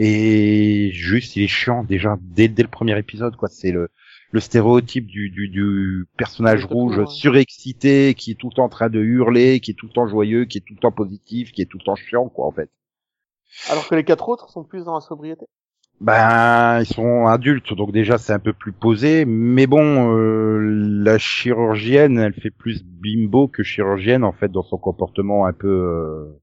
Et juste, il est chiant déjà dès, dès le premier épisode, quoi. C'est le, le stéréotype du, du, du personnage rouge surexcité, qui est tout le temps en train de hurler, qui est tout le temps joyeux, qui est tout le temps positif, qui est tout le temps chiant, quoi, en fait. Alors que les quatre autres sont plus dans la sobriété. Ben, ils sont adultes, donc déjà c'est un peu plus posé. Mais bon, euh, la chirurgienne, elle fait plus bimbo que chirurgienne en fait dans son comportement un peu. euh,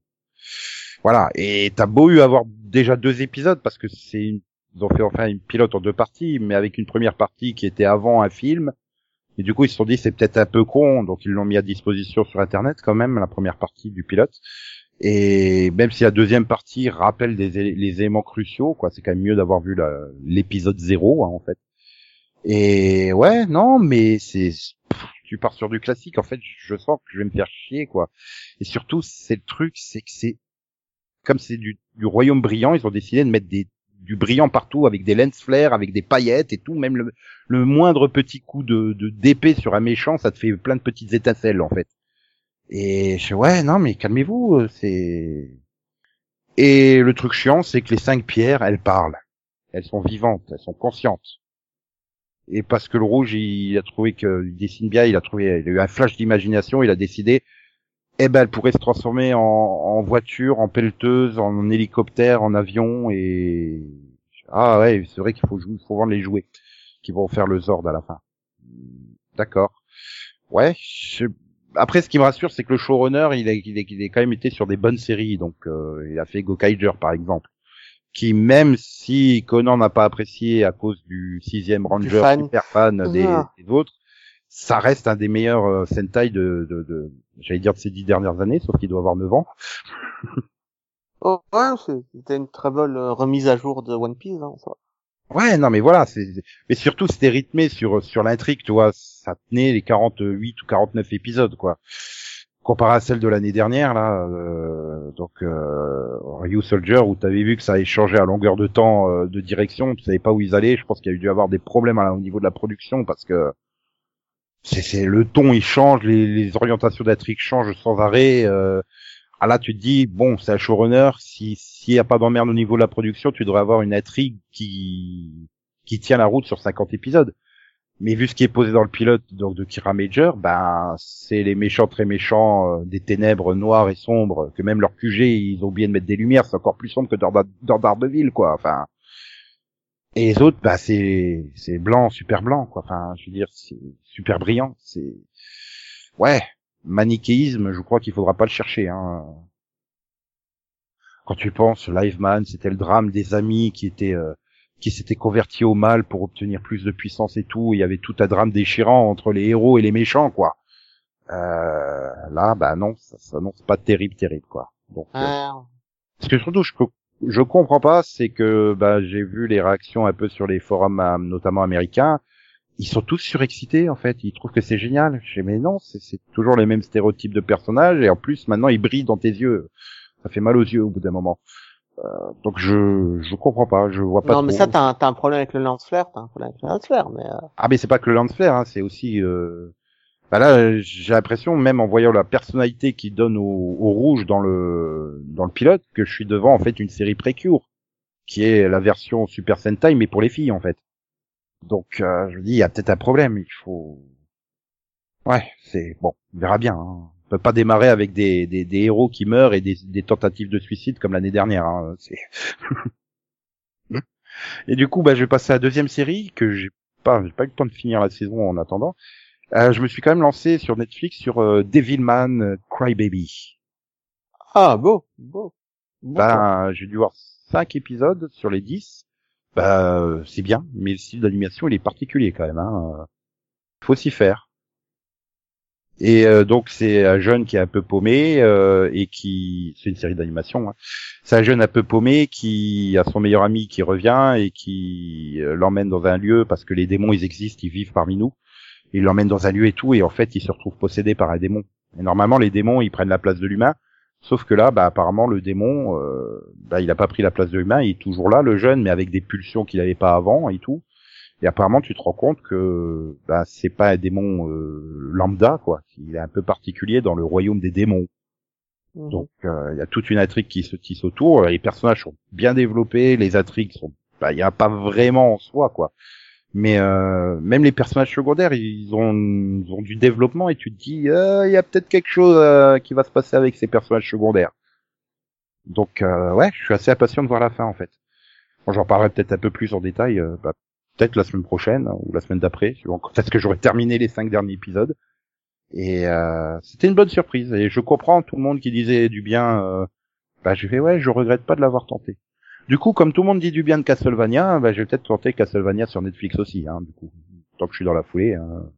Voilà. Et t'as beau eu avoir déjà deux épisodes parce que c'est une... ils ont fait enfin une pilote en deux parties, mais avec une première partie qui était avant un film. Et du coup ils se sont dit c'est peut-être un peu con, donc ils l'ont mis à disposition sur internet quand même la première partie du pilote. Et même si la deuxième partie rappelle les éléments cruciaux, quoi, c'est quand même mieux d'avoir vu l'épisode zéro, hein, en fait. Et ouais, non, mais c'est, tu pars sur du classique. En fait, je sens que je vais me faire chier, quoi. Et surtout, c'est le truc, c'est que c'est comme c'est du, du royaume brillant, ils ont décidé de mettre des du brillant partout avec des lens flares, avec des paillettes et tout. Même le, le moindre petit coup de d'épée sur un méchant, ça te fait plein de petites étincelles, en fait. Et je ouais, non, mais calmez-vous, euh, c'est. Et le truc chiant, c'est que les cinq pierres, elles parlent. Elles sont vivantes, elles sont conscientes. Et parce que le rouge, il a trouvé qu'il dessine bien, il a trouvé, il a eu un flash d'imagination, il a décidé, eh ben, elle pourrait se transformer en, en voiture, en pelleteuse, en hélicoptère, en avion, et ah ouais, c'est vrai qu'il faut, jou- faut vendre les jouets qui vont faire le Zord à la fin. D'accord. Ouais. je- Après, ce qui me rassure, c'est que le showrunner, il a, il, a, il a quand même été sur des bonnes séries. Donc, euh, il a fait Gokaiger, par exemple, qui même si Conan n'a pas apprécié à cause du sixième Ranger fan. super fan des, Ah. des autres, ça reste un des meilleurs euh, Sentai de, de, de j'allais dire de ces dix dernières années, sauf qu'il doit avoir 9 ans. Oh, ouais, c'était une très bonne euh, remise à jour de One Piece, hein, ça. Ouais, non, mais voilà, c'est, mais surtout c'était rythmé sur sur l'intrigue, tu vois, ça tenait les 48 ou 49 épisodes, quoi. Comparé à celle de l'année dernière, là, euh, donc euh, Ryu Soldier, où t'avais vu que ça a changé à longueur de temps euh, de direction, tu savais pas où ils allaient. Je pense qu'il y a dû avoir des problèmes à- au niveau de la production parce que c'est, le ton, il change, les, les orientations d'intrigue changent sans arrêt. Euh, ah là, tu te dis, bon, c'est un showrunner, si s'il n'y a pas d'emmerde au niveau de la production, tu devrais avoir une intrigue qui qui tient la route sur 50 épisodes. Mais vu ce qui est posé dans le pilote donc de Kira Major, ben c'est les méchants très méchants euh, des ténèbres noires et sombres que même leur QG ils ont oublié de mettre des lumières, c'est encore plus sombre que dans, dans Daredevil quoi. Enfin et les autres bah c'est c'est blanc, super blanc quoi. Enfin je veux dire c'est super brillant, c'est ouais manichéisme, je crois qu'il faudra pas le chercher hein. Quand tu penses Live Man, c'était le drame des amis qui étaient euh, qui s'étaient convertis au mal pour obtenir plus de puissance et tout. Il y avait tout un drame déchirant entre les héros et les méchants, quoi. Euh, là, bah non, ça s'annonce pas terrible, terrible, quoi. Donc, euh, Ah, ce que surtout je, co- je comprends pas, c'est que bah, j'ai vu les réactions un peu sur les forums, euh, notamment américains. Ils sont tous surexcités, en fait. Ils trouvent que c'est génial. Je dis, mais non, c'est toujours les mêmes stéréotypes de personnages, et en plus, maintenant, ils brillent dans tes yeux. Ça fait mal aux yeux au bout d'un moment. Euh, donc je je comprends pas, je vois pas. non, mais ça, t'as un, un problème avec le lance flare, t'as un problème avec le lance flare, mais euh, Ah mais c'est pas que le lance flare, hein, c'est aussi. Euh... Bah là, j'ai l'impression, même en voyant la personnalité qu'il donne au, au rouge dans le dans le pilote, que je suis devant en fait une série Precure, qui est la version Super Sentai mais pour les filles en fait. Donc euh, je me dis, il y a peut-être un problème, il faut. Ouais, c'est bon, on verra bien. hein. On peut pas démarrer avec des, des, des héros qui meurent et des, des tentatives de suicide comme l'année dernière. Hein. C'est- et du coup, bah, je vais passer à la deuxième série que j'ai pas, j'ai pas eu le temps de finir la saison en attendant. Euh, je me suis quand même lancé sur Netflix sur euh, Devilman euh, Crybaby. Ah, beau, beau. Bah, j'ai dû voir cinq épisodes sur les 10. Bah, euh, c'est bien, mais le style d'animation, il est particulier quand même. Hein. Faut s'y faire. Et euh, donc, c'est un jeune qui est un peu paumé euh, et qui... C'est une série d'animation. Hein. C'est un jeune un peu paumé qui a son meilleur ami qui revient et qui euh, l'emmène dans un lieu parce que les démons, ils existent, ils vivent parmi nous. Il l'emmène dans un lieu et tout, et en fait, il se retrouve possédé par un démon. Et normalement, les démons, ils prennent la place de l'humain. Sauf que là, bah, apparemment, le démon, euh, bah, il a pas pris la place de l'humain, il est toujours là, le jeune, mais avec des pulsions qu'il avait pas avant et tout. Et apparemment, tu te rends compte que bah, c'est pas un démon euh, lambda, quoi. Il est un peu particulier dans le royaume des démons. Mhm. Donc, euh, il y a toute une intrigue qui se tisse autour. Les personnages sont bien développés, les intrigues sont, bah, il y a pas vraiment en soi, quoi. Mais euh, même les personnages secondaires, ils ont, ils ont du développement et tu te dis, euh, il y a peut-être quelque chose euh, qui va se passer avec ces personnages secondaires. Donc, euh, ouais, je suis assez impatient de voir la fin, en fait. Bon, J'en parlerai peut-être un peu plus en détail, euh, bah, peut-être la semaine prochaine hein, ou la semaine d'après, suivant quand est-ce que j'aurai terminé les cinq derniers épisodes. Et euh, c'était une bonne surprise. Et je comprends tout le monde qui disait du bien. Euh, bah, j'ai fait ouais, je regrette pas de l'avoir tenté. Du coup, comme tout le monde dit du bien de Castlevania, bah, je vais peut-être tenter Castlevania sur Netflix aussi. Hein, du coup, tant que je suis dans la foulée. hein.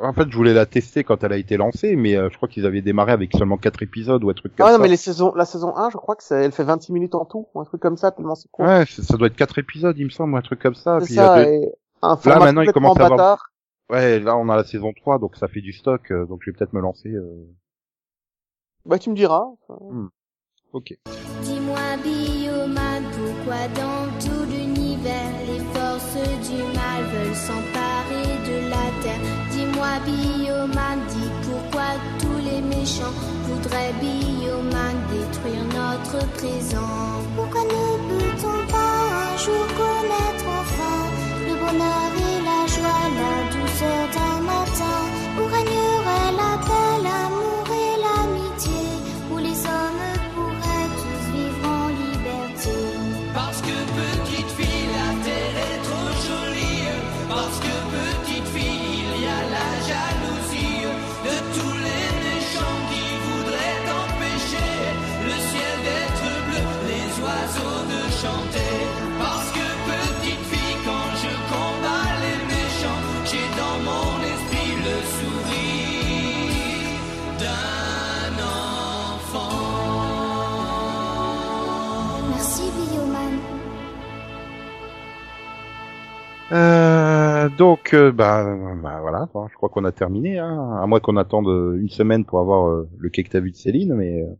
En fait, je voulais la tester quand elle a été lancée, mais euh, je crois qu'ils avaient démarré avec seulement quatre épisodes ou un truc comme Ah ça. non, mais les saisons, la saison 1, je crois que ça, elle fait 26 minutes en tout, ou un truc comme ça, tellement c'est court. Ouais, ça doit être quatre épisodes, il me semble, ou un truc comme ça. il y a ça, deux- et un format maintenant, il commence à avoir- bâtard. Ouais, là, on a la saison 3, donc ça fait du stock, euh, donc je vais peut-être me lancer. euh, Bah, tu me diras. Ok. Dis-moi, dans tout l'univers les forces du mal veulent s'emparer de la terre. Dis-moi, Bioman, dis pourquoi tous les méchants voudraient Bioman détruire notre présent? Pourquoi ne peut-on pas un jour connaître enfin le bonheur Euh, donc, euh, bah, bah, voilà, hein, je crois qu'on a terminé, hein, à moins qu'on attende euh, une semaine pour avoir euh, le quai que t'as vu de Céline, mais euh,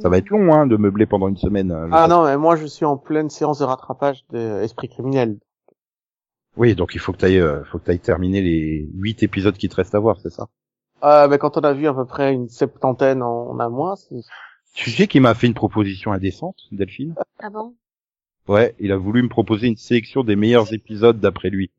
ça va être long hein, de meubler pendant une semaine. euh, Ah non, mais moi, je suis en pleine séance de rattrapage d'Esprit criminel. Oui, donc il faut que t'ailles, euh, faut que t'ailles terminer les huit épisodes qui te restent à voir, c'est ça? Euh, mais quand on a vu à peu près une septantaine en, en un mois, c'est- Tu sais qu'il m'a fait une proposition indécente, Delphine? Ah bon? Ouais, il a voulu me proposer une sélection des meilleurs épisodes d'après lui.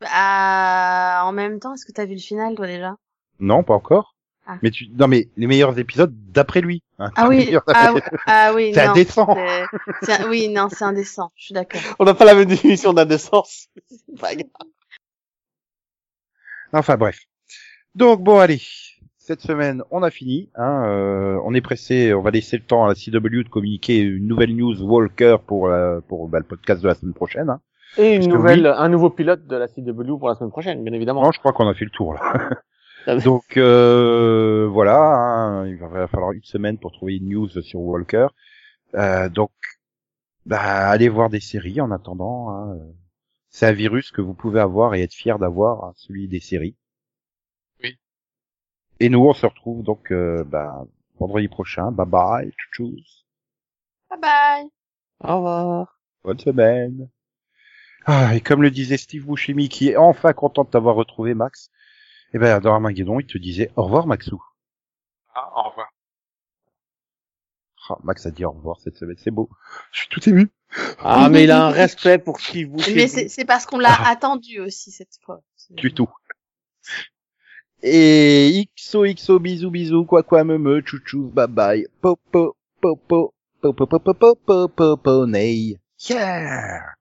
Bah, en même temps, est-ce que t'as vu le final, toi, déjà? Non, pas encore. Ah. Mais tu, non mais les meilleurs épisodes d'après lui. hein, Ah oui, meilleurs ah, d'après- oui, ah oui, C'est non. indécent. c'est- c'est un- Oui, non, c'est indécent. Je suis d'accord. on n'a pas la même définition d'indécence. C'est pas grave. Enfin bref. Donc bon allez, cette semaine on a fini. Hein, euh, on est pressé, on va laisser le temps à la CW de communiquer une nouvelle news Walker pour la- pour bah, le podcast de la semaine prochaine. Hein. Et une nouvelle, un nouveau pilote de la CW pour la semaine prochaine, bien évidemment. Non, je crois qu'on a fait le tour là. Ah. Donc euh, voilà, hein, il va falloir une semaine pour trouver une news sur Walker. Euh, donc bah, allez voir des séries en attendant. hein. C'est un virus que vous pouvez avoir et être fier d'avoir, hein, celui des séries. Et nous on se retrouve donc euh, bah, vendredi prochain. Bye bye, tchous. Bye bye. Au revoir. Bonne semaine. Ah, et comme le disait Steve Buscemi, qui est enfin content de t'avoir retrouvé, Max, eh ben, dans Armageddon, il te disait au revoir, Maxou. Ah, au revoir. Ah, Max a dit au revoir cette semaine, c'est beau. Je suis tout ému. Ah, mais il a un respect pour Steve Mais Buscemi. c'est c'est parce qu'on l'a attendu aussi cette fois. Du tout. Et XOXO bisous bisous quoi quoi me me chouchou bye bye popo popo popo popo popo popo. Yeah.